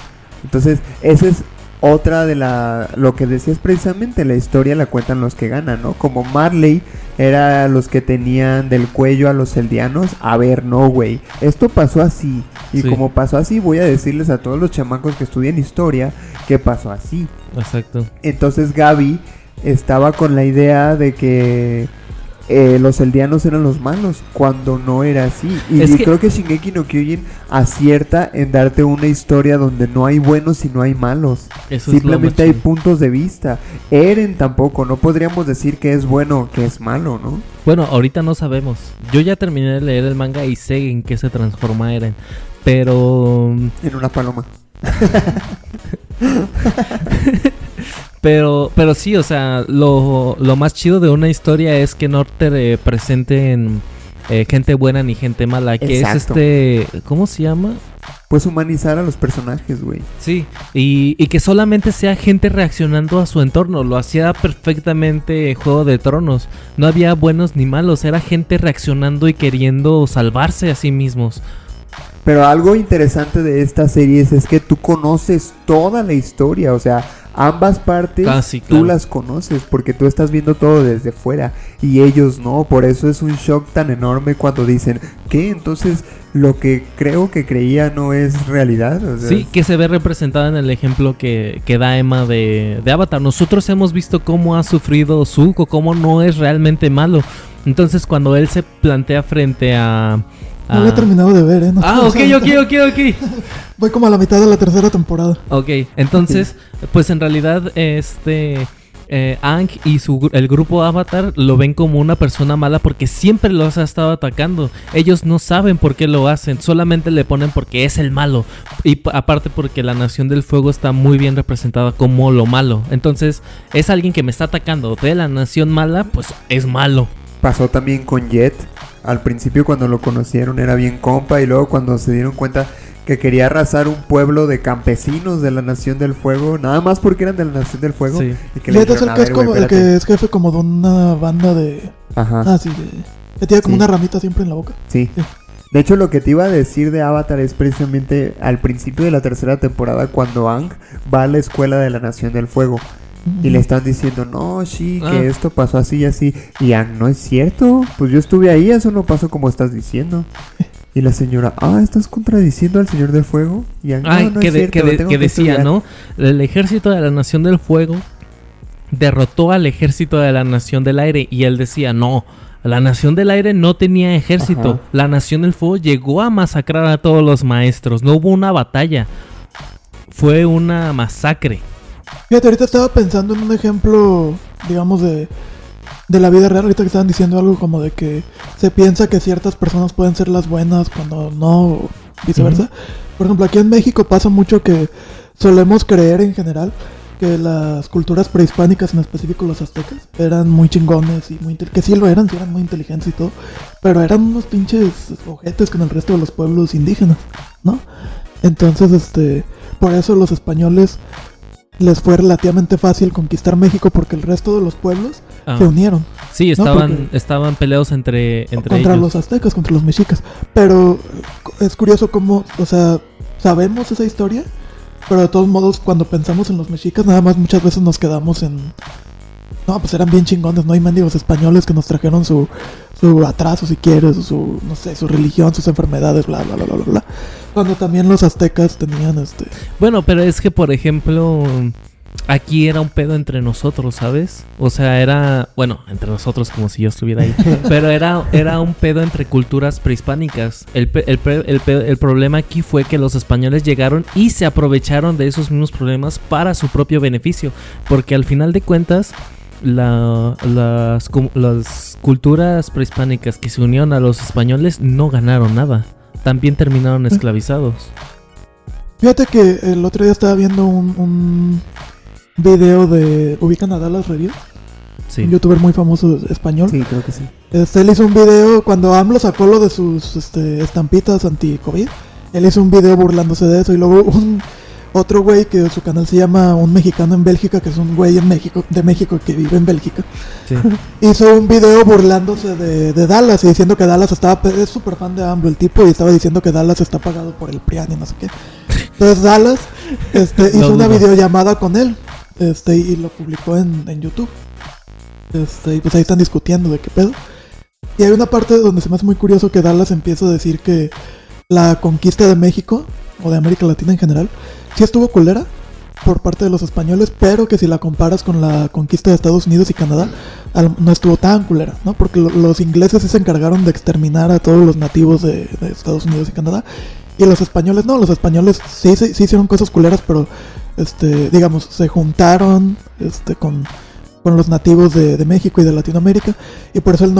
Entonces, esa es otra de la... Lo que decías precisamente, la historia la cuentan los que ganan, ¿no? Como Marley era los que tenían del cuello a los eldianos. A ver, no, güey. Esto pasó así. Y Sí. como pasó así, voy a decirles a todos los chamacos que estudian historia que pasó así. Exacto. Entonces Gaby estaba con la idea de que eh, los eldianos eran los malos, cuando no era así. Y que- creo que Shingeki no Kyojin acierta en darte una historia donde no hay buenos y no hay malos. Eso Simplemente hay puntos de vista. Eren tampoco, no podríamos decir que es bueno o que es malo, ¿no? Bueno, ahorita no sabemos. Yo ya terminé de leer el manga y sé en qué se transforma Eren. Pero. En una paloma. [LAUGHS] Pero, pero sí, o sea, lo, lo más chido de una historia es que no te eh, presenten eh, gente buena ni gente mala. Que Exacto. es este. ¿Cómo se llama? Pues humanizar a los personajes, güey. Sí, y, y que solamente sea gente reaccionando a su entorno. Lo hacía perfectamente Juego de Tronos. No había buenos ni malos, era gente reaccionando y queriendo salvarse a sí mismos. Pero algo interesante de estas series es que tú conoces toda la historia, o sea, ambas partes tú claro. las conoces porque tú estás viendo todo desde fuera y ellos no, por eso es un shock tan enorme cuando dicen, ¿qué? Entonces lo que creo que creía no es realidad. O sea, Sí, que se ve representada en el ejemplo que, que da Emma de, de Avatar. Nosotros hemos visto cómo ha sufrido Zuko, cómo no es realmente malo. Entonces cuando él se plantea frente a... No lo he terminado de ver, ¿eh? No- Ah, ok, ok, ok, [LAUGHS] ok. Voy como a la mitad de la tercera temporada. Ok, entonces, pues en realidad, este. Eh, Ang y su, el grupo Avatar lo ven como una persona mala porque siempre los ha estado atacando. Ellos no saben por qué lo hacen, solamente le ponen porque es el malo. Y aparte porque la Nación del Fuego está muy bien representada como lo malo. Entonces, es alguien que me está atacando de la Nación Mala, pues es malo. Pasó también con Jet. Al principio cuando lo conocieron era bien compa y luego cuando se dieron cuenta que quería arrasar un pueblo de campesinos de la Nación del Fuego, nada más porque eran de la Nación del Fuego. Sí. Y que Y le es dijeron, el "A que es, como, el espérate". que es jefe como de una banda de... Ajá. Ah, sí, de... Que tiene como Sí. una ramita siempre en la boca. Sí. Sí. De hecho, lo que te iba a decir de Avatar es precisamente al principio de la tercera temporada cuando Ang va a la escuela de la Nación del Fuego y le están diciendo, no, sí, que Ah. esto pasó así y así. Y Ang, no es cierto, pues yo estuve ahí, eso no pasó como estás diciendo. Y la señora, ah, ¿estás contradiciendo al Señor del Fuego? Y Ang, no, Ay, no que, es de- cierto, que de- decía, estudiar". ¿no? El ejército de la Nación del Fuego derrotó al ejército de la Nación del Aire y él decía, no, la Nación del Aire no tenía ejército, Ajá. la Nación del Fuego llegó a masacrar a todos los maestros, no hubo una batalla, fue una masacre. Fíjate, ahorita estaba pensando en un ejemplo, digamos, de, de la vida real. Ahorita que estaban diciendo algo como de que se piensa que ciertas personas pueden ser las buenas cuando no, viceversa. Por ejemplo, aquí en México pasa mucho que solemos creer en general que las culturas prehispánicas, en específico los aztecas, eran muy chingones y muy que sí lo eran, sí eran muy inteligentes y todo, pero eran unos pinches ojetes con el resto de los pueblos indígenas, ¿no? Entonces, este, por eso los españoles les fue relativamente fácil conquistar México porque el resto de los pueblos Ah, se unieron sí, estaban, estaban peleados entre, entre contra ellos. los aztecas, contra los mexicas. Pero es curioso cómo, o sea, sabemos esa historia, pero de todos modos cuando pensamos en los mexicas nada más muchas veces nos quedamos en... No, pues eran bien chingones, ¿no? Hay mendigos españoles que nos trajeron su, su atraso, si quieres, su, no sé, su religión, sus enfermedades, bla, bla, bla, bla, bla. Cuando también los aztecas tenían, este... Bueno, pero es que, por ejemplo, aquí era un pedo entre nosotros, ¿sabes? O sea, era, bueno, entre nosotros como si yo estuviera ahí, [LAUGHS] pero era, era un pedo entre culturas prehispánicas. El, el, el el problema aquí fue que los españoles llegaron y se aprovecharon de esos mismos problemas para su propio beneficio, porque al final de cuentas... la- las, las culturas prehispánicas que se unieron a los españoles no ganaron nada. También terminaron esclavizados. Fíjate que el otro día estaba viendo un, un video de... ¿Ubican a Dallas Review? Sí. Un youtuber muy famoso español. Sí, creo que sí. Este, él hizo un video cuando AMLO sacó lo de sus este, estampitas anti-COVID. Él hizo un video burlándose de eso. Y luego [LAUGHS] un otro güey que su canal se llama Un Mexicano en Bélgica, que es un güey en México, de México que vive en Bélgica. Sí. [LAUGHS] Hizo un video burlándose de, de Dallas y diciendo que Dallas estaba. Es súper fan de AMLO el tipo y estaba diciendo que Dallas está pagado por el PRIAN y no sé qué. Entonces Dallas [LAUGHS] este, hizo No una dudo. videollamada con él este, y lo publicó en, en YouTube. Este, y pues ahí están discutiendo de qué pedo. Y hay una parte donde se me hace muy curioso que Dallas empieza a decir que la conquista de México, o de América Latina en general, sí estuvo culera por parte de los españoles, pero que si la comparas con la conquista de Estados Unidos y Canadá, no estuvo tan culera, ¿no? Porque lo- los ingleses se encargaron de exterminar a todos los nativos de, Estados Unidos y Canadá, y los españoles no, los españoles sí, sí, hicieron cosas culeras, pero, este, digamos, se juntaron, este, con con los nativos de, de México y de Latinoamérica y por eso el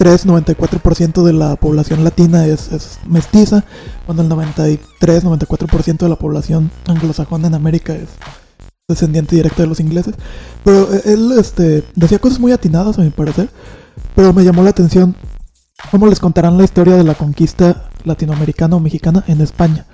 93-94% de la población latina es, es mestiza, cuando el 93-94% de la población anglosajona en América es descendiente directa de los ingleses. Pero eh, él este, decía cosas muy atinadas a mi parecer, pero me llamó la atención cómo les contarán la historia de la conquista latinoamericana o mexicana en España.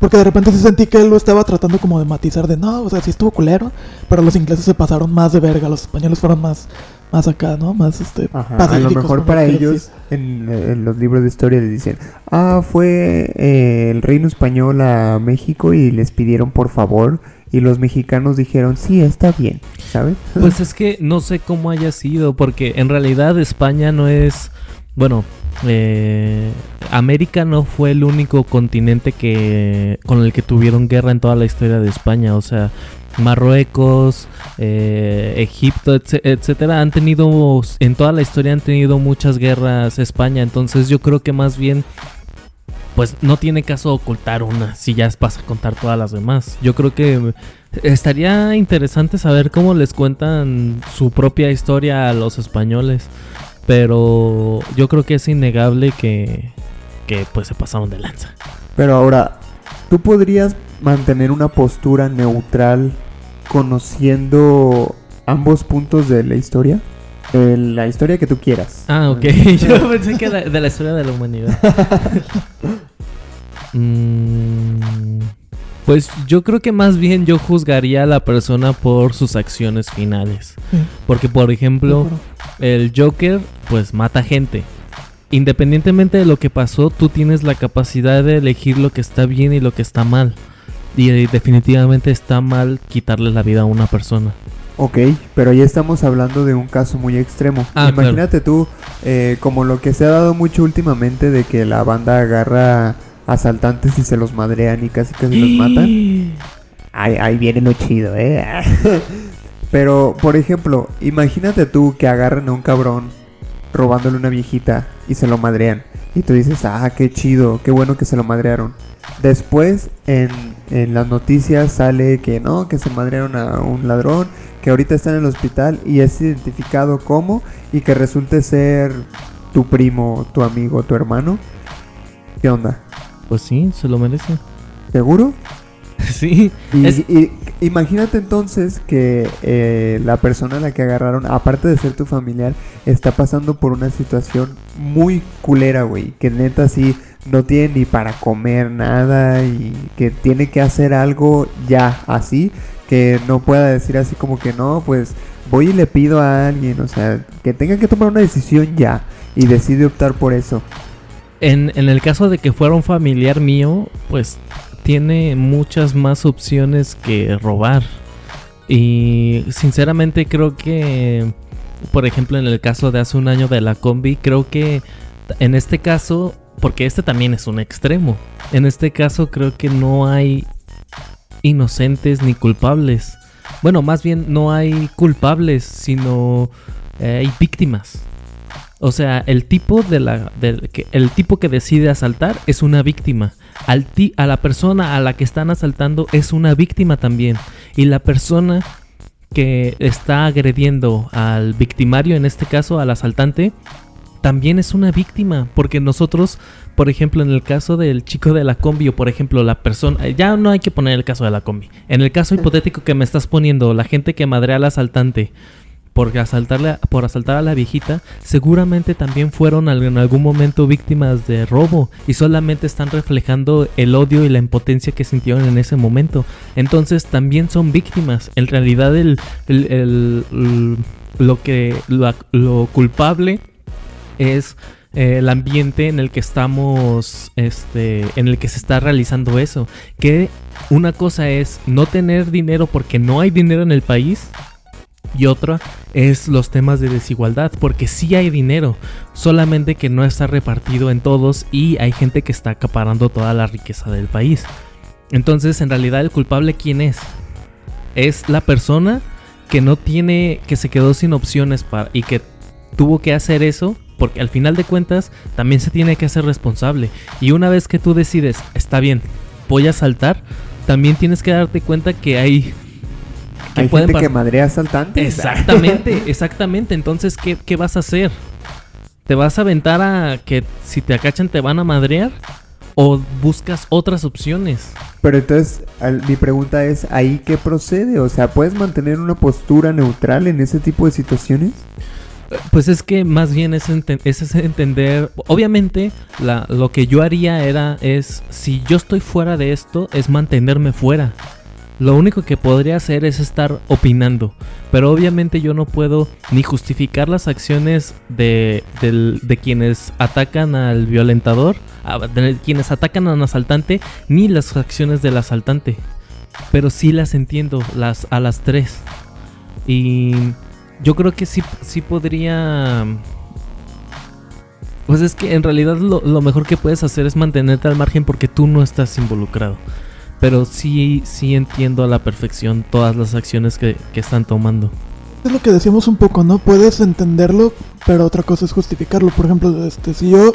Porque de repente sí sentí que él lo estaba tratando como de matizar de no, o sea, sí estuvo culero, pero los ingleses se pasaron más de verga, los españoles fueron más, más acá, ¿no? Más este Ajá, a lo mejor para ellos en, en los libros de historia les dicen, ah, fue eh, el reino español a México y les pidieron por favor y los mexicanos dijeron, sí, está bien, ¿sabes? Pues es que no sé cómo haya sido, porque en realidad España no es, bueno, eh, América no fue el único continente que con el que tuvieron guerra en toda la historia de España, o sea, Marruecos, eh, Egipto, etc- etcétera, han tenido en toda la historia han tenido muchas guerras España, entonces yo creo que más bien pues no tiene caso ocultar una si ya vas a contar todas las demás. Yo creo que estaría interesante saber cómo les cuentan su propia historia a los españoles. Pero yo creo que es innegable que, que pues se pasaron de lanza. Pero ahora, ¿tú podrías mantener una postura neutral conociendo ambos puntos de la historia? De la historia que tú quieras. Ah, ok. [LAUGHS] [LAUGHS] Yo pensé que era de la historia de la humanidad. [LAUGHS] Mm, Pues yo creo que más bien yo juzgaría a la persona por sus acciones finales. Sí, Porque, por ejemplo, el Joker, pues mata gente. Independientemente de lo que pasó, tú tienes la capacidad de elegir lo que está bien y lo que está mal. Y eh, definitivamente está mal quitarle la vida a una persona. Ok, pero ya estamos hablando de un caso muy extremo. Ah, Imagínate tú, eh, como lo que se ha dado mucho últimamente de que la banda agarra asaltantes y se los madrean y casi casi los matan. [GASPS] Ahí, ahí viene lo chido, ¿eh? [LAUGHS] Pero, por ejemplo, imagínate tú que agarran a un cabrón robándole una viejita y se lo madrean. Y tú dices, ah, qué chido, qué bueno que se lo madrearon. Después, en, en las noticias sale que no, que se madrearon a un ladrón, que ahorita está en el hospital y es identificado como y que resulte ser tu primo, tu amigo, tu hermano. ¿Qué onda? Pues sí, se lo merece. ¿Seguro? [LAUGHS] sí. Y, Es- y imagínate entonces que eh, la persona a la que agarraron, aparte de ser tu familiar, está pasando por una situación muy culera, güey. Que neta sí no tiene ni para comer nada y que tiene que hacer algo ya así. Que no pueda decir así como que no, pues voy y le pido a alguien. O sea, que tenga que tomar una decisión ya y decide optar por eso. En, el caso de que fuera un familiar mío, pues tiene muchas más opciones que robar. Y sinceramente creo que, por ejemplo, en el caso de hace un año de la combi, creo que en este caso, porque este también es un extremo, en este caso creo que no hay inocentes ni culpables. Bueno, más bien no hay culpables, sino eh, hay víctimas. O sea, el tipo de la que el tipo que decide asaltar es una víctima. Al ti- a la persona a la que están asaltando es una víctima también. Y la persona que está agrediendo al victimario, en este caso al asaltante, también es una víctima. Porque nosotros, por ejemplo, en el caso del chico de la combi, o por ejemplo, la persona. eh, Ya no hay que poner el caso de la combi. En el caso hipotético que me estás poniendo, la gente que madrea al asaltante por asaltarle, por asaltar a la viejita, seguramente también fueron en algún momento víctimas de robo y solamente están reflejando el odio y la impotencia que sintieron en ese momento. Entonces también son víctimas. En realidad el, el- lo que lo, lo culpable es eh, el ambiente en el que estamos, este, en el que se está realizando eso. Que una cosa es no tener dinero porque no hay dinero en el país. Y otra es los temas de desigualdad, porque sí hay dinero, solamente que no está repartido en todos y hay gente que está acaparando toda la riqueza del país. Entonces, en realidad, el culpable quién es? Es la persona que no tiene, que se quedó sin opciones para y que tuvo que hacer eso, porque al final de cuentas también se tiene que hacer responsable. Y una vez que tú decides, está bien, voy a saltar, también tienes que darte cuenta que hay que Hay pueden gente que madrea asaltantes. Exactamente, [LAUGHS] exactamente. Entonces, ¿qué, qué vas a hacer? ¿Te vas a aventar a que si te acachan te van a madrear? ¿O buscas otras opciones? Pero entonces, al- mi pregunta es, ¿ahí qué procede? O sea, ¿puedes mantener una postura neutral en ese tipo de situaciones? Pues es que más bien es, es entender. Obviamente, la- lo que yo haría era es si yo estoy fuera de esto, es mantenerme fuera. Lo único que podría hacer es estar opinando. Pero obviamente yo no puedo ni justificar las acciones de, de quienes atacan al violentador, quienes atacan al asaltante, ni las acciones del asaltante. Pero sí las entiendo, las, a las tres. Y yo creo que sí, sí podría... Pues es que en realidad lo, lo mejor que puedes hacer es mantenerte al margen porque tú no estás involucrado. Pero sí, sí entiendo a la perfección todas las acciones que, que están tomando. Es lo que decíamos un poco, ¿no? Puedes entenderlo, pero otra cosa es justificarlo. Por ejemplo, este, si yo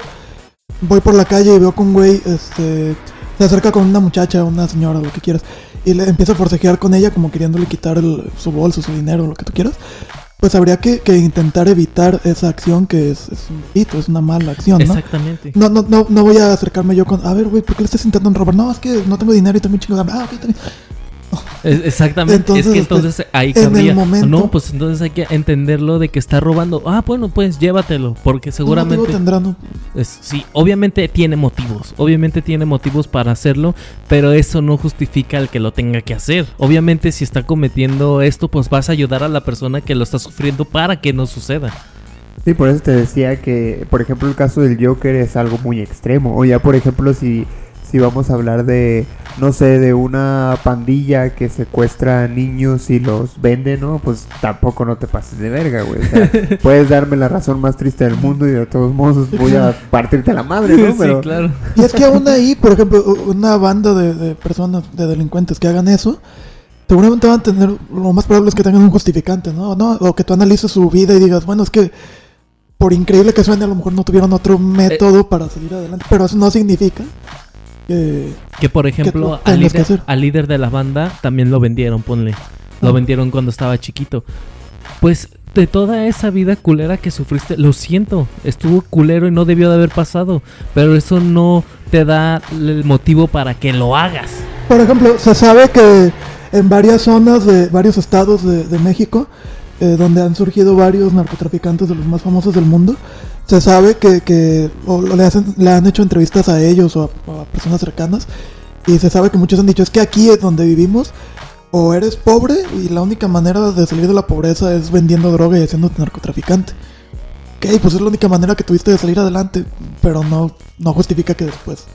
voy por la calle y veo que un güey este, se acerca con una muchacha, una señora, lo que quieras, y le empieza a forcejear con ella como queriéndole quitar el- su bolso, su dinero, lo que tú quieras, pues habría que, que intentar evitar esa acción que es, es un delito, es una mala acción, ¿no? Exactamente. No, no, no, no voy a acercarme yo con, a ver, güey, ¿por qué le estás intentando robar? No, es que no tengo dinero y también chingos. Ah, ok, bien. Es- exactamente. Entonces, es que este, entonces ahí en el cabría. momento- no, pues entonces hay que entenderlo de que está robando. Ah, bueno, pues llévatelo. Porque ¿Qué seguramente. motivo tendrá, no? Es- sí, obviamente tiene motivos, obviamente tiene motivos para hacerlo, pero eso no justifica el que lo tenga que hacer. Obviamente si está cometiendo esto, pues vas a ayudar a la persona que lo está sufriendo para que no suceda. Sí, por eso te decía que, por ejemplo, el caso del Joker es algo muy extremo. O ya, por ejemplo, si, si vamos a hablar de, no sé, de una pandilla que secuestra a niños y los vende, ¿no? Pues tampoco no te pases de verga, güey. O sea, [LAUGHS] puedes darme la razón más triste del mundo y de todos modos voy a [LAUGHS] partirte la madre, ¿no? Pero, sí, claro. Y es que aún ahí, por ejemplo, una banda de, de personas, de delincuentes que hagan eso, seguramente van a tener, lo más probable es que tengan un justificante, ¿no? ¿no? O que tú analices su vida y digas, bueno, es que por increíble que suene, a lo mejor no tuvieron otro método para salir adelante, pero eso no significa que... Que por ejemplo, lo al líder, hacer. al líder de la banda también lo vendieron, ponle. Lo Ah. vendieron cuando estaba chiquito. Pues de toda esa vida culera que sufriste, lo siento, estuvo culero y no debió de haber pasado, pero eso no te da el motivo para que lo hagas. Por ejemplo, se sabe que en varias zonas de varios estados de, de México, eh, donde han surgido varios narcotraficantes de los más famosos del mundo, se sabe que, que o le, hacen, le han hecho entrevistas a ellos o a, o a personas cercanas y se sabe que muchos han dicho es que aquí es donde vivimos o eres pobre y la única manera de salir de la pobreza es vendiendo droga y haciéndote narcotraficante. Ok, pues es la única manera que tuviste de salir adelante, pero no, no justifica que después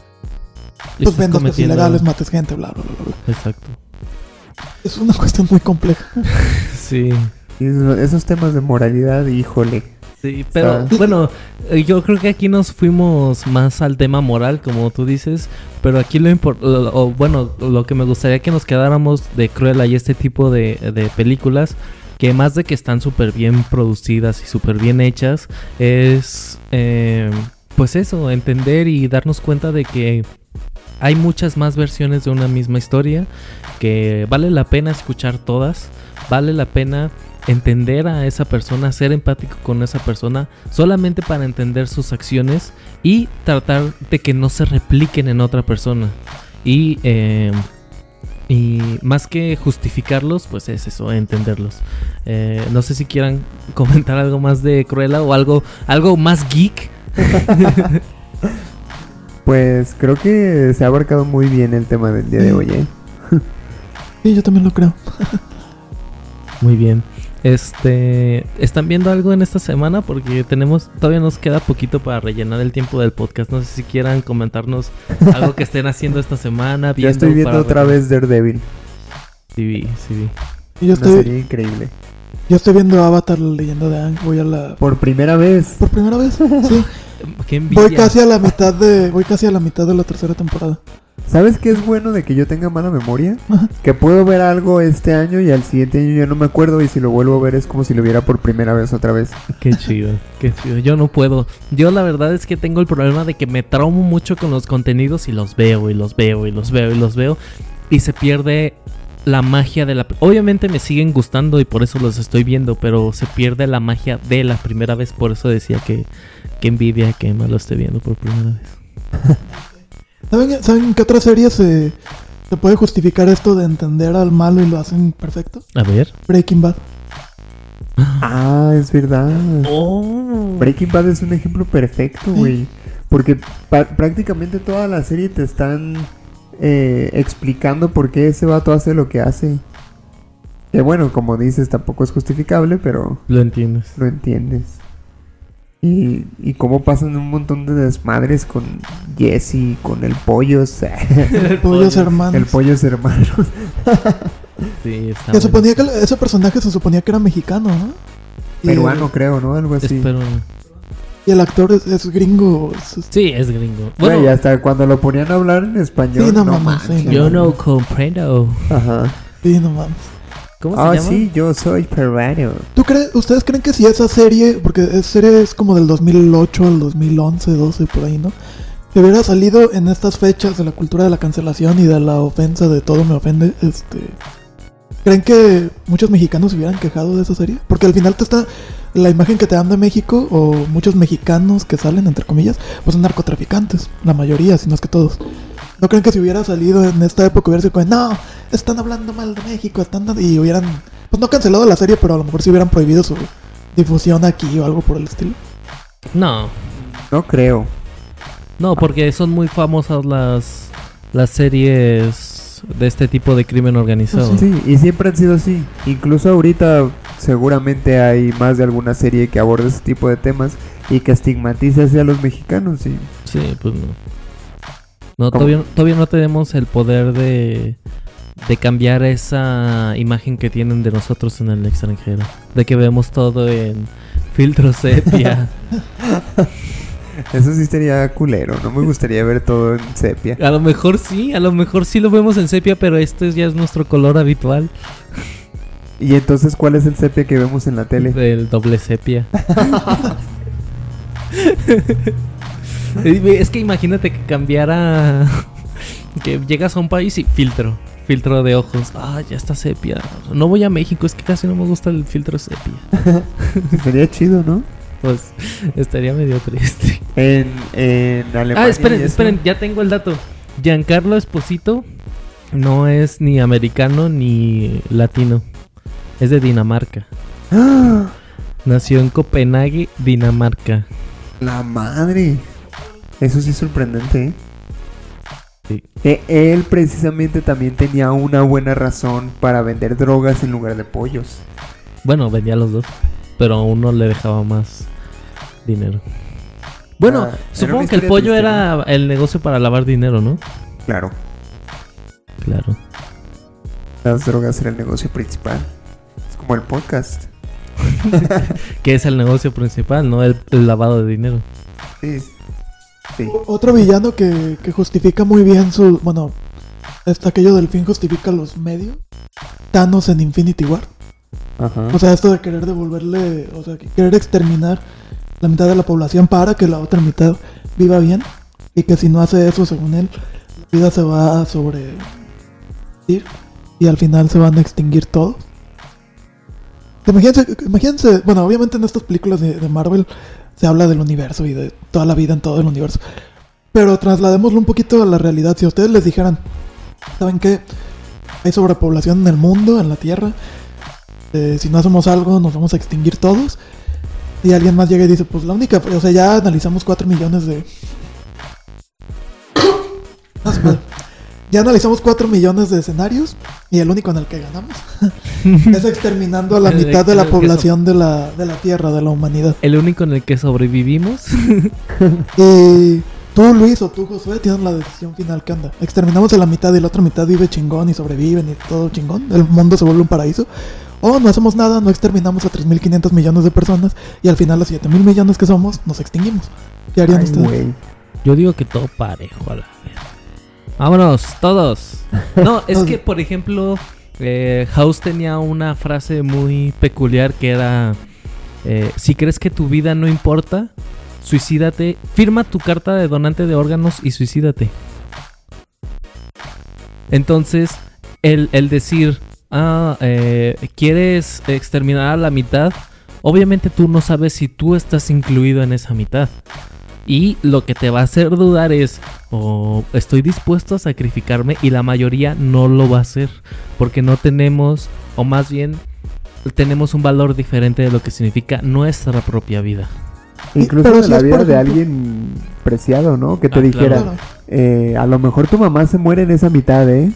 pues vendas cosas ilegales, mates gente, bla, bla, bla, bla. Exacto. Es una [LAUGHS] cuestión muy compleja. [LAUGHS] Sí. esos temas de moralidad, híjole. Sí, pero Ah. bueno, eh, yo creo que aquí nos fuimos más al tema moral, como tú dices, pero aquí lo importante, bueno, lo que me gustaría que nos quedáramos de Cruella y este tipo de, de películas, que más de que están súper bien producidas y súper bien hechas, es eh, pues eso, entender y darnos cuenta de que hay muchas más versiones de una misma historia, que vale la pena escuchar todas, vale la pena entender a esa persona, ser empático con esa persona, solamente para entender sus acciones y tratar de que no se repliquen en otra persona. Y, eh, y más que justificarlos, pues es eso, entenderlos. Eh, no sé si quieran [LAUGHS] comentar algo más de Cruella o algo, algo más geek. [LAUGHS] Pues creo que se ha abarcado muy bien el tema del día de hoy, ¿eh? Sí, yo también lo creo. Muy bien. Este, ¿están viendo algo en esta semana? Porque tenemos, todavía nos queda poquito para rellenar el tiempo del podcast. No sé si quieran comentarnos [LAUGHS] algo que estén haciendo esta semana. Ya estoy viendo para otra vez Daredevil. Sí, vi, sí, vi. Yo Una estoy, serie increíble. yo estoy viendo Avatar, la leyenda de Aang. Voy a la... Por primera vez. Por primera vez, [LAUGHS] sí. Qué envidia. Voy casi a la mitad de... Voy casi a la mitad de la tercera temporada. ¿Sabes qué es bueno de que yo tenga mala memoria? Que puedo ver algo este año y al siguiente año ya no me acuerdo y si lo vuelvo a ver es como si lo viera por primera vez otra vez. Qué chido, qué chido. Yo no puedo. Yo la verdad es que tengo el problema de que me traumo mucho con los contenidos y los veo y los veo y los veo y los veo. Y se pierde la magia de la... Obviamente me siguen gustando y por eso los estoy viendo, pero se pierde la magia de la primera vez. Por eso decía que, que envidia que Emma lo esté viendo por primera vez. [LAUGHS] ¿Saben, ¿saben qué otra serie se, se puede justificar esto de entender al malo y lo hacen perfecto? A ver. Breaking Bad. Ah, es verdad. Oh. Breaking Bad es un ejemplo perfecto, güey. Porque prácticamente toda la serie te están eh, explicando por qué ese vato hace lo que hace. Que bueno, como dices, tampoco es justificable, pero Lo entiendes. lo entiendes. Y, y cómo pasan un montón de desmadres con Jesse, con el pollo, o sea, Pollos [LAUGHS] hermanos. el pollos hermanos. [LAUGHS] Sí, está Que bueno. suponía que ese personaje se suponía que era mexicano, ¿no? Y, Peruano, creo, ¿no? Algo así. Espero. Y el actor es, es gringo. es- es- Sí, es gringo. Güey, Bueno, hasta cuando lo ponían a hablar en español. Sí, no no mames, sí, manches. yo no comprendo. Ajá. Sí, no mames. ¿Cómo se Ah, llama? sí, yo soy peruano. ¿Tú crees, ¿Ustedes creen que si esa serie, porque esa serie es como del 2008 al 2011, 12, por ahí, ¿no? Que hubiera salido en estas fechas de la cultura de la cancelación y de la ofensa de todo me ofende, este... ¿Creen que muchos mexicanos se hubieran quejado de esa serie? Porque al final te está... La imagen que te dan de México, o muchos mexicanos que salen, entre comillas, pues son narcotraficantes. La mayoría, si no es que todos. ¿No creen que si hubiera salido en esta época hubiera sido como, no, están hablando mal de México, están dando-" y hubieran, pues no cancelado la serie, pero a lo mejor si hubieran prohibido su difusión aquí o algo por el estilo? No, No creo. no, porque son muy famosas las, las series de este tipo de crimen organizado. Sí, y siempre han sido así. Incluso ahorita seguramente hay más de alguna serie que aborde ese tipo de temas y que estigmatiza hacia los mexicanos. Sí. Sí, pues no. No, todavía, todavía no tenemos el poder de, de cambiar esa imagen que tienen de nosotros en el extranjero. De que vemos todo en filtro [LAUGHS] sepia. Eso sí sería culero. No me gustaría ver todo en sepia. a lo mejor sí, a lo mejor sí lo vemos en sepia, pero este ya es nuestro color habitual. [LAUGHS] Y entonces, ¿cuál es el sepia que vemos en la tele? Del doble sepia. [LAUGHS] es que imagínate que cambiara. [LAUGHS] Que llegas a un país y filtro. Filtro de ojos. Ah, ya está sepia. No voy a México, es que casi no me gusta el filtro sepia. [LAUGHS] Sería chido, ¿no? Pues estaría medio triste. En, en Alemania. Ah, esperen, esperen, ya tengo el dato. Giancarlo Esposito no es ni americano ni latino. Es de Dinamarca. ¡Ah! Nació en Copenhague, Dinamarca. La madre. Eso sí es sorprendente, ¿eh? Sí. Que él precisamente también tenía una buena razón para vender drogas en lugar de pollos. Bueno, vendía los dos, pero a uno le dejaba más dinero. Bueno, Ah, supongo que el pollo triste, era el negocio para lavar dinero, ¿no? Claro, Claro. las drogas era el negocio principal. Es como el podcast. [LAUGHS] Que es el negocio principal, ¿no? El, el lavado de dinero. Sí. Sí. Otro villano que, que justifica muy bien su. Bueno, es aquello del fin justifica los medios. Thanos en Infinity War. Ajá. O sea, esto de querer devolverle. O sea, que querer exterminar la mitad de la población para que la otra mitad viva bien. Y que si no hace eso, según él, la vida se va a sobre. Y al final se van a extinguir todos. Imagínense, imagínense, bueno, obviamente en estas películas de, de Marvel se habla del universo y de toda la vida en todo el universo. Pero trasladémoslo un poquito a la realidad. Si a ustedes les dijeran, ¿saben qué? Hay sobrepoblación en el mundo, en la Tierra. Eh, si no hacemos algo, nos vamos a extinguir todos. Y alguien más llega y dice, pues la única, o sea, ya analizamos 4 millones de... [COUGHS] Ya analizamos 4 millones de escenarios y el único en el que ganamos [LAUGHS] es exterminando a la mitad de la población de la, de la Tierra, de la humanidad. El único en el que sobrevivimos. [LAUGHS] Y tú, Luis, o tú, Josué, tienen la decisión final que anda. Exterminamos a la mitad y la otra mitad vive chingón y sobreviven y todo chingón. El mundo se vuelve un paraíso. O no hacemos nada, no exterminamos a 3.500 millones de personas y al final los 7.000 millones que somos nos extinguimos. ¿Qué harían Ay, ustedes? Yo digo que todo parejo a la vez. Vámonos, todos. [LAUGHS] No, es que, por ejemplo, eh, House tenía una frase muy peculiar que era: eh, Si crees que tu vida no importa, suicídate. Firma tu carta de donante de órganos y suicídate. Entonces, el, el decir, ah, eh, quieres exterminar a la mitad, obviamente tú no sabes si tú estás incluido en esa mitad. Y lo que te va a hacer dudar es, o estoy dispuesto a sacrificarme y la mayoría no lo va a hacer. Porque no tenemos, o más bien, tenemos un valor diferente de lo que significa nuestra propia vida. Incluso de si la vida de alguien preciado, ¿no? Que te Ah, dijera. Claro. eh, a lo mejor tu mamá se muere en esa mitad, ¿eh?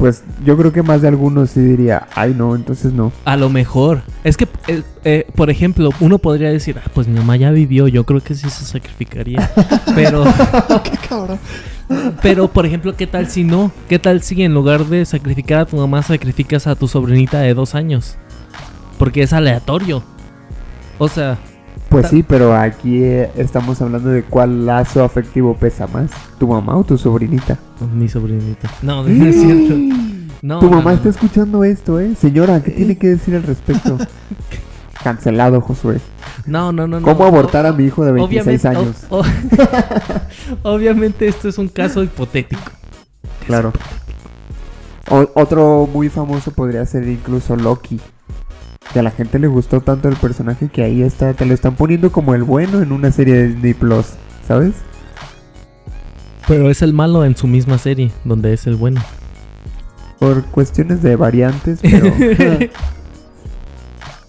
Pues yo creo que más de algunos sí diría, ay no, entonces no. A lo mejor. Es que, eh, eh, por ejemplo, uno podría decir, ah, pues mi mamá ya vivió, yo creo que sí se sacrificaría. [LAUGHS] Pero, [LAUGHS] Qué cabrón. pero, por ejemplo, ¿qué tal si no? ¿Qué tal si en lugar de sacrificar a tu mamá, sacrificas a tu sobrinita de dos años? Porque es aleatorio. O sea, Pues sí, pero aquí eh, estamos hablando de cuál lazo afectivo pesa más, tu mamá o tu sobrinita. mi sobrinita. No, no es cierto. No, tu no, mamá no. está escuchando esto, ¿eh? Señora, ¿qué tiene que decir al respecto? [LAUGHS] Cancelado, Josué. No, no, no. no. ¿Cómo abortar a mi hijo de 26 Obviamente, años? o- o- [LAUGHS] obviamente esto es un caso hipotético. Claro. O- otro muy famoso podría ser incluso Loki. Que a la gente le gustó tanto el personaje que ahí está, te lo están poniendo como el bueno en una serie de Disney Plus, ¿sabes? Pero es el malo en su misma serie, donde es el bueno. Por cuestiones de variantes, pero... [LAUGHS] [LAUGHS]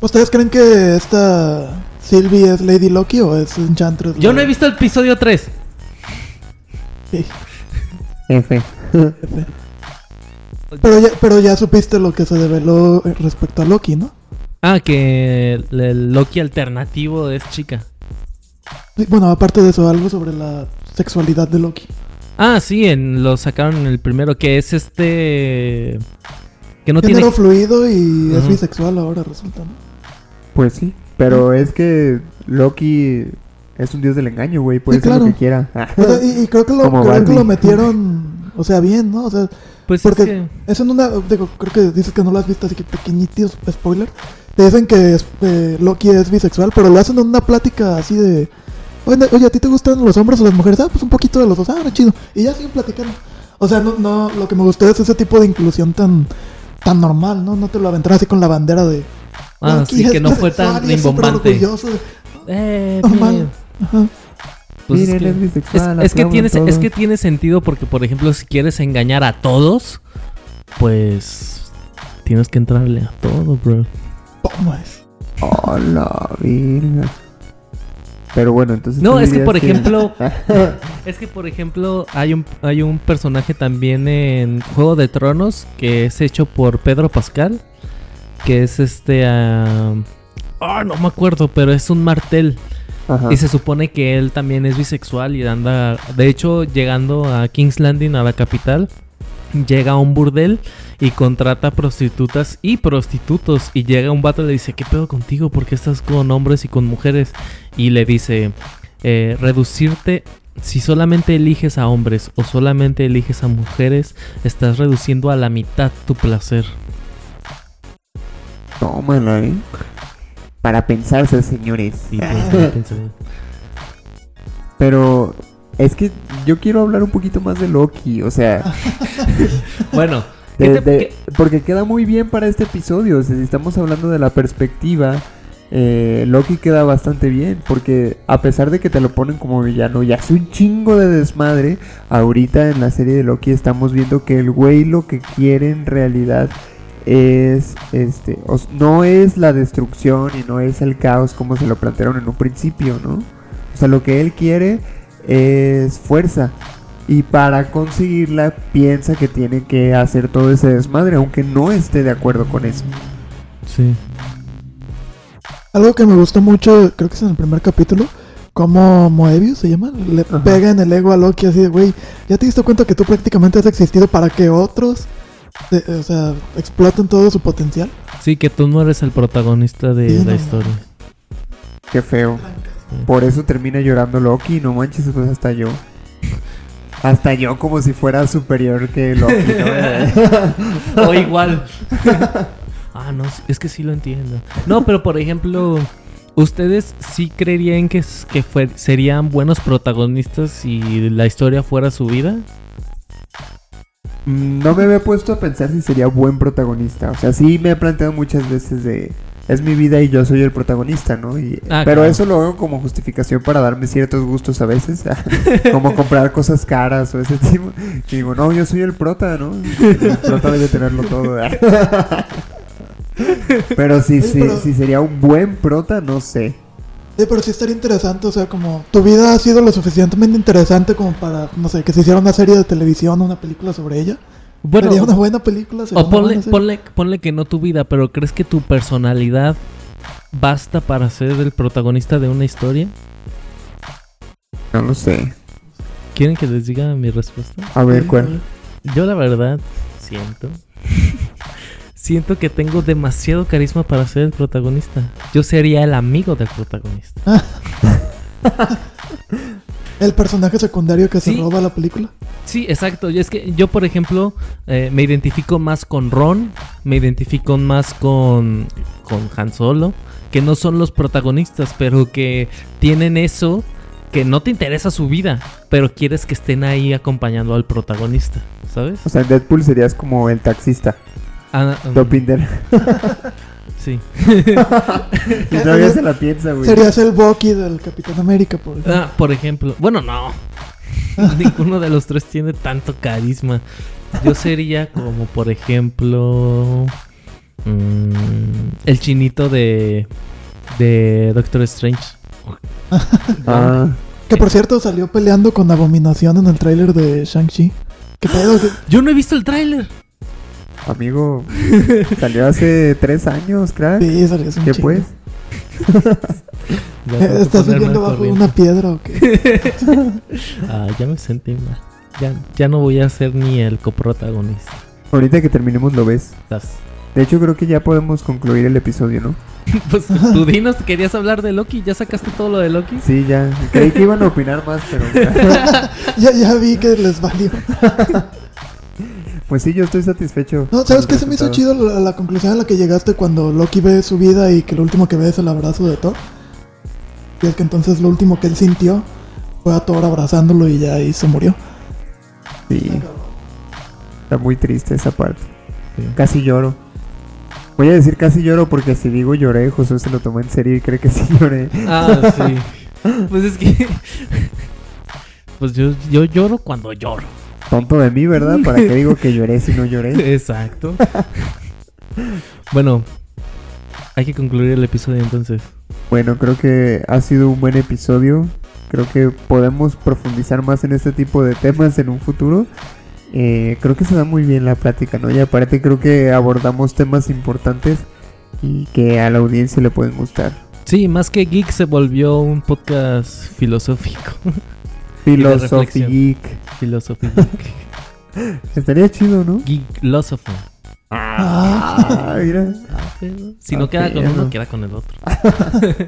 ¿Ustedes creen que esta Sylvie es Lady Loki o es Enchantress? Yo no he visto el episodio 3. Sí. F. [LAUGHS] Pero ya, pero ya supiste lo que se develó eh, respecto a Loki, ¿no? Ah, que el, el Loki alternativo es chica. Sí, Bueno, aparte de eso, algo sobre la sexualidad de Loki. Ah, sí, en, lo sacaron en el primero, que es este... Que no Género tiene... fluido y es bisexual ahora resulta, ¿no? Pues sí, pero es que Loki es un dios del engaño, güey. Puede Sí, ser lo que quiera. O sea, [LAUGHS] y, y creo que lo, creo que lo metieron, o sea, bien, ¿no? O sea, Pues porque es que... es en una, digo, creo que dices que no lo has visto, así que pequeñitos spoiler. Te dicen que es- eh, Loki es bisexual, pero lo hacen en una plática así de, oye, oye, ¿a ti te gustan los hombres o las mujeres? Ah, pues un poquito de los dos, ah, no, chido. Y ya siguen platicando. O sea, no, no, lo que me gustó es ese tipo de inclusión tan, tan normal, ¿no? No te lo aventan así con la bandera de... Ah, "Loki sí, es que no fue tan es rimbombante. Eh. [LAUGHS] Ajá. Pues es Miren, que- es bisexual, es, es que es todos. que tiene sentido porque, por ejemplo, si quieres engañar a todos, pues tienes que entrarle a todo, bro. ¿Cómo es? Oh, la virga. Pero bueno, entonces. No, es que por ejemplo, [LAUGHS] [LAUGHS] es que por ejemplo hay un hay un personaje también en Juego de Tronos que es hecho por Pedro Pascal, que es este ah ah, no me acuerdo, pero es un martel Ajá. y se supone que él también es bisexual y anda, de hecho, llegando a King's Landing a la capital, llega a un burdel y contrata prostitutas y prostitutos y llega un vato y le dice, ¿qué pedo contigo? ¿Por qué estás con hombres y con mujeres? Y le dice, "Eh, reducirte, si solamente eliges a hombres o solamente eliges a mujeres, estás reduciendo a la mitad tu placer. Tómala, ¿eh? Para pensarse, señores. Y pues, Pero es que yo quiero hablar un poquito más de Loki, o sea, [LAUGHS] bueno, ¿qué de- te- de- qué- porque queda muy bien para este episodio. O sea, si estamos hablando de la perspectiva, eh, Loki queda bastante bien, porque a pesar de que te lo ponen como villano y hace un chingo de desmadre, ahorita en la serie de Loki estamos viendo que el güey lo que quiere en realidad es este no es la destrucción y no es el caos como se lo plantearon en un principio, ¿no? O sea, lo que él quiere es fuerza. Y para conseguirla piensa que tiene que hacer todo ese desmadre, aunque no esté de acuerdo con eso. Sí. Algo que me gustó mucho, creo que es en el primer capítulo, como Moebius se llama, le Ajá. pega en el ego a Loki así de, güey, ¿ya te diste cuenta que tú prácticamente has existido para que otros, eh, o sea, exploten todo su potencial? Sí, que tú no eres el protagonista de Sí, la no, no. historia. Qué feo. Por eso termina llorando Loki, no manches, pues hasta yo. [LAUGHS] Hasta yo como si fuera superior que Loki, ¿no? [LAUGHS] o igual. [LAUGHS] ah, no, es que sí lo entiendo. No, pero por ejemplo, ¿ustedes sí creerían que, que fue- serían buenos protagonistas si la historia fuera su vida? Mm, No me había puesto a pensar si sería buen protagonista. O sea, sí me he planteado muchas veces de... Es mi vida y yo soy el protagonista, ¿no? Y- Ah, pero claro. eso lo hago como justificación para darme ciertos gustos a veces. [LAUGHS] como comprar cosas caras o ese tipo. Y digo, no, yo soy el prota, ¿no? El prota debe tenerlo todo. [LAUGHS] pero si, Oye, si, pero- si sería un buen prota, no sé. Sí, pero sí estaría interesante, o sea, como tu vida ha sido lo suficientemente interesante como para, no sé, que se hiciera una serie de televisión o una película sobre ella. Bueno, sería una buena película. o ponle, ponle, ponle que no tu vida, pero ¿crees que tu personalidad basta para ser el protagonista de una historia? No lo sé. ¿Quieren que les diga mi respuesta? A ver, ¿cuál? Yo la verdad siento. [LAUGHS] siento que tengo demasiado carisma para ser el protagonista. Yo sería el amigo del protagonista. [LAUGHS] El personaje secundario que Sí. se roba la película. Sí, exacto. Y es que yo, por ejemplo, eh, me identifico más con Ron, me identifico más con, con Han Solo, que no son los protagonistas, pero que tienen eso que no te interesa su vida, pero quieres que estén ahí acompañando al protagonista, ¿sabes? O sea, en Deadpool serías como el taxista. Ah, um, Dopinder. [LAUGHS] sí. [LAUGHS] y todavía se la piensa, güey. Serías el Bucky del Capitán América, por ejemplo. Ah, por ejemplo. Bueno, no. [LAUGHS] Ninguno de los tres tiene tanto carisma. Yo sería como, por ejemplo, mm, el chinito de, de Doctor Strange. [LAUGHS] Ah, Que por cierto salió peleando con Abominación en el tráiler de Shang-Chi. ¿Qué pedo? ¿Qué- [GASPS] Yo no he visto el tráiler. Amigo, salió hace tres años, crack. Sí, salió hace un ¿Qué pues? [LAUGHS] ¿Estás viviendo bajo corriente. una piedra o qué? [LAUGHS] Ah, ya me sentí mal. Ya, ya no voy a ser ni el coprotagonista. Ahorita que terminemos lo ves. Estás- De hecho, creo que ya podemos concluir el episodio, ¿no? [LAUGHS] Pues tú dinos, querías hablar de Loki. ¿Ya sacaste todo lo de Loki? Sí, ya. Creí que iban a opinar más, pero... Ya, ya vi que les valió. Pues sí, yo estoy satisfecho. No, ¿sabes qué se me hizo chido la, la conclusión a la que llegaste cuando Loki ve su vida y que lo último que ve es el abrazo de Thor? Y es que entonces lo último que él sintió fue a Thor abrazándolo y ya ahí se murió. Sí. Está muy triste esa parte. Sí. Casi lloro. Voy a decir casi lloro porque si digo lloré, José se lo tomó en serio y cree que sí lloré. Ah, sí. [LAUGHS] Pues es que. [LAUGHS] Pues yo, yo lloro cuando lloro. Tonto de mí, ¿verdad? ¿Para qué digo que lloré si no lloré? [LAUGHS] Exacto. Bueno, hay que concluir el episodio entonces. Bueno, creo que ha sido un buen episodio. Creo que podemos profundizar más en este tipo de temas en un futuro. Eh, creo que se da muy bien la plática, ¿no? Y aparte creo que abordamos temas importantes y que a la audiencia le pueden gustar. Sí, más que geek se volvió un podcast filosófico. [LAUGHS] Philosophy. Geek. Filosófico. Estaría chido, ¿no? Geeklosophy. Ah, mira. Ah, pero Si no queda con uno, queda con el otro. [LAUGHS]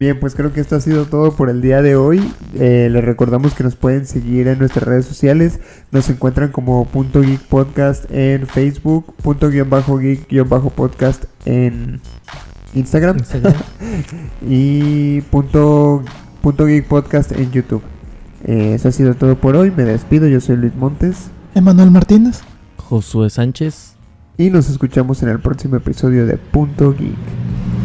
Bien, pues creo que esto ha sido todo por el día de hoy. Eh, les recordamos que nos pueden seguir en nuestras redes sociales. Nos encuentran como punto geek podcast en Facebook, punto guion bajo geek guion bajo podcast en Instagram Instagram. [LAUGHS] y punto, punto geek podcast en YouTube. Eh, eso ha sido todo por hoy. Me despido. Yo soy Luis Montes Emanuel Martínez. Josué Sánchez. y nos escuchamos en el próximo episodio de Punto Geek.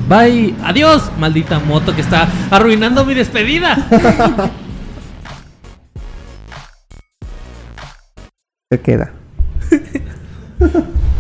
Bye. Adiós, maldita moto que está arruinando mi despedida. [LAUGHS] Se queda. [LAUGHS]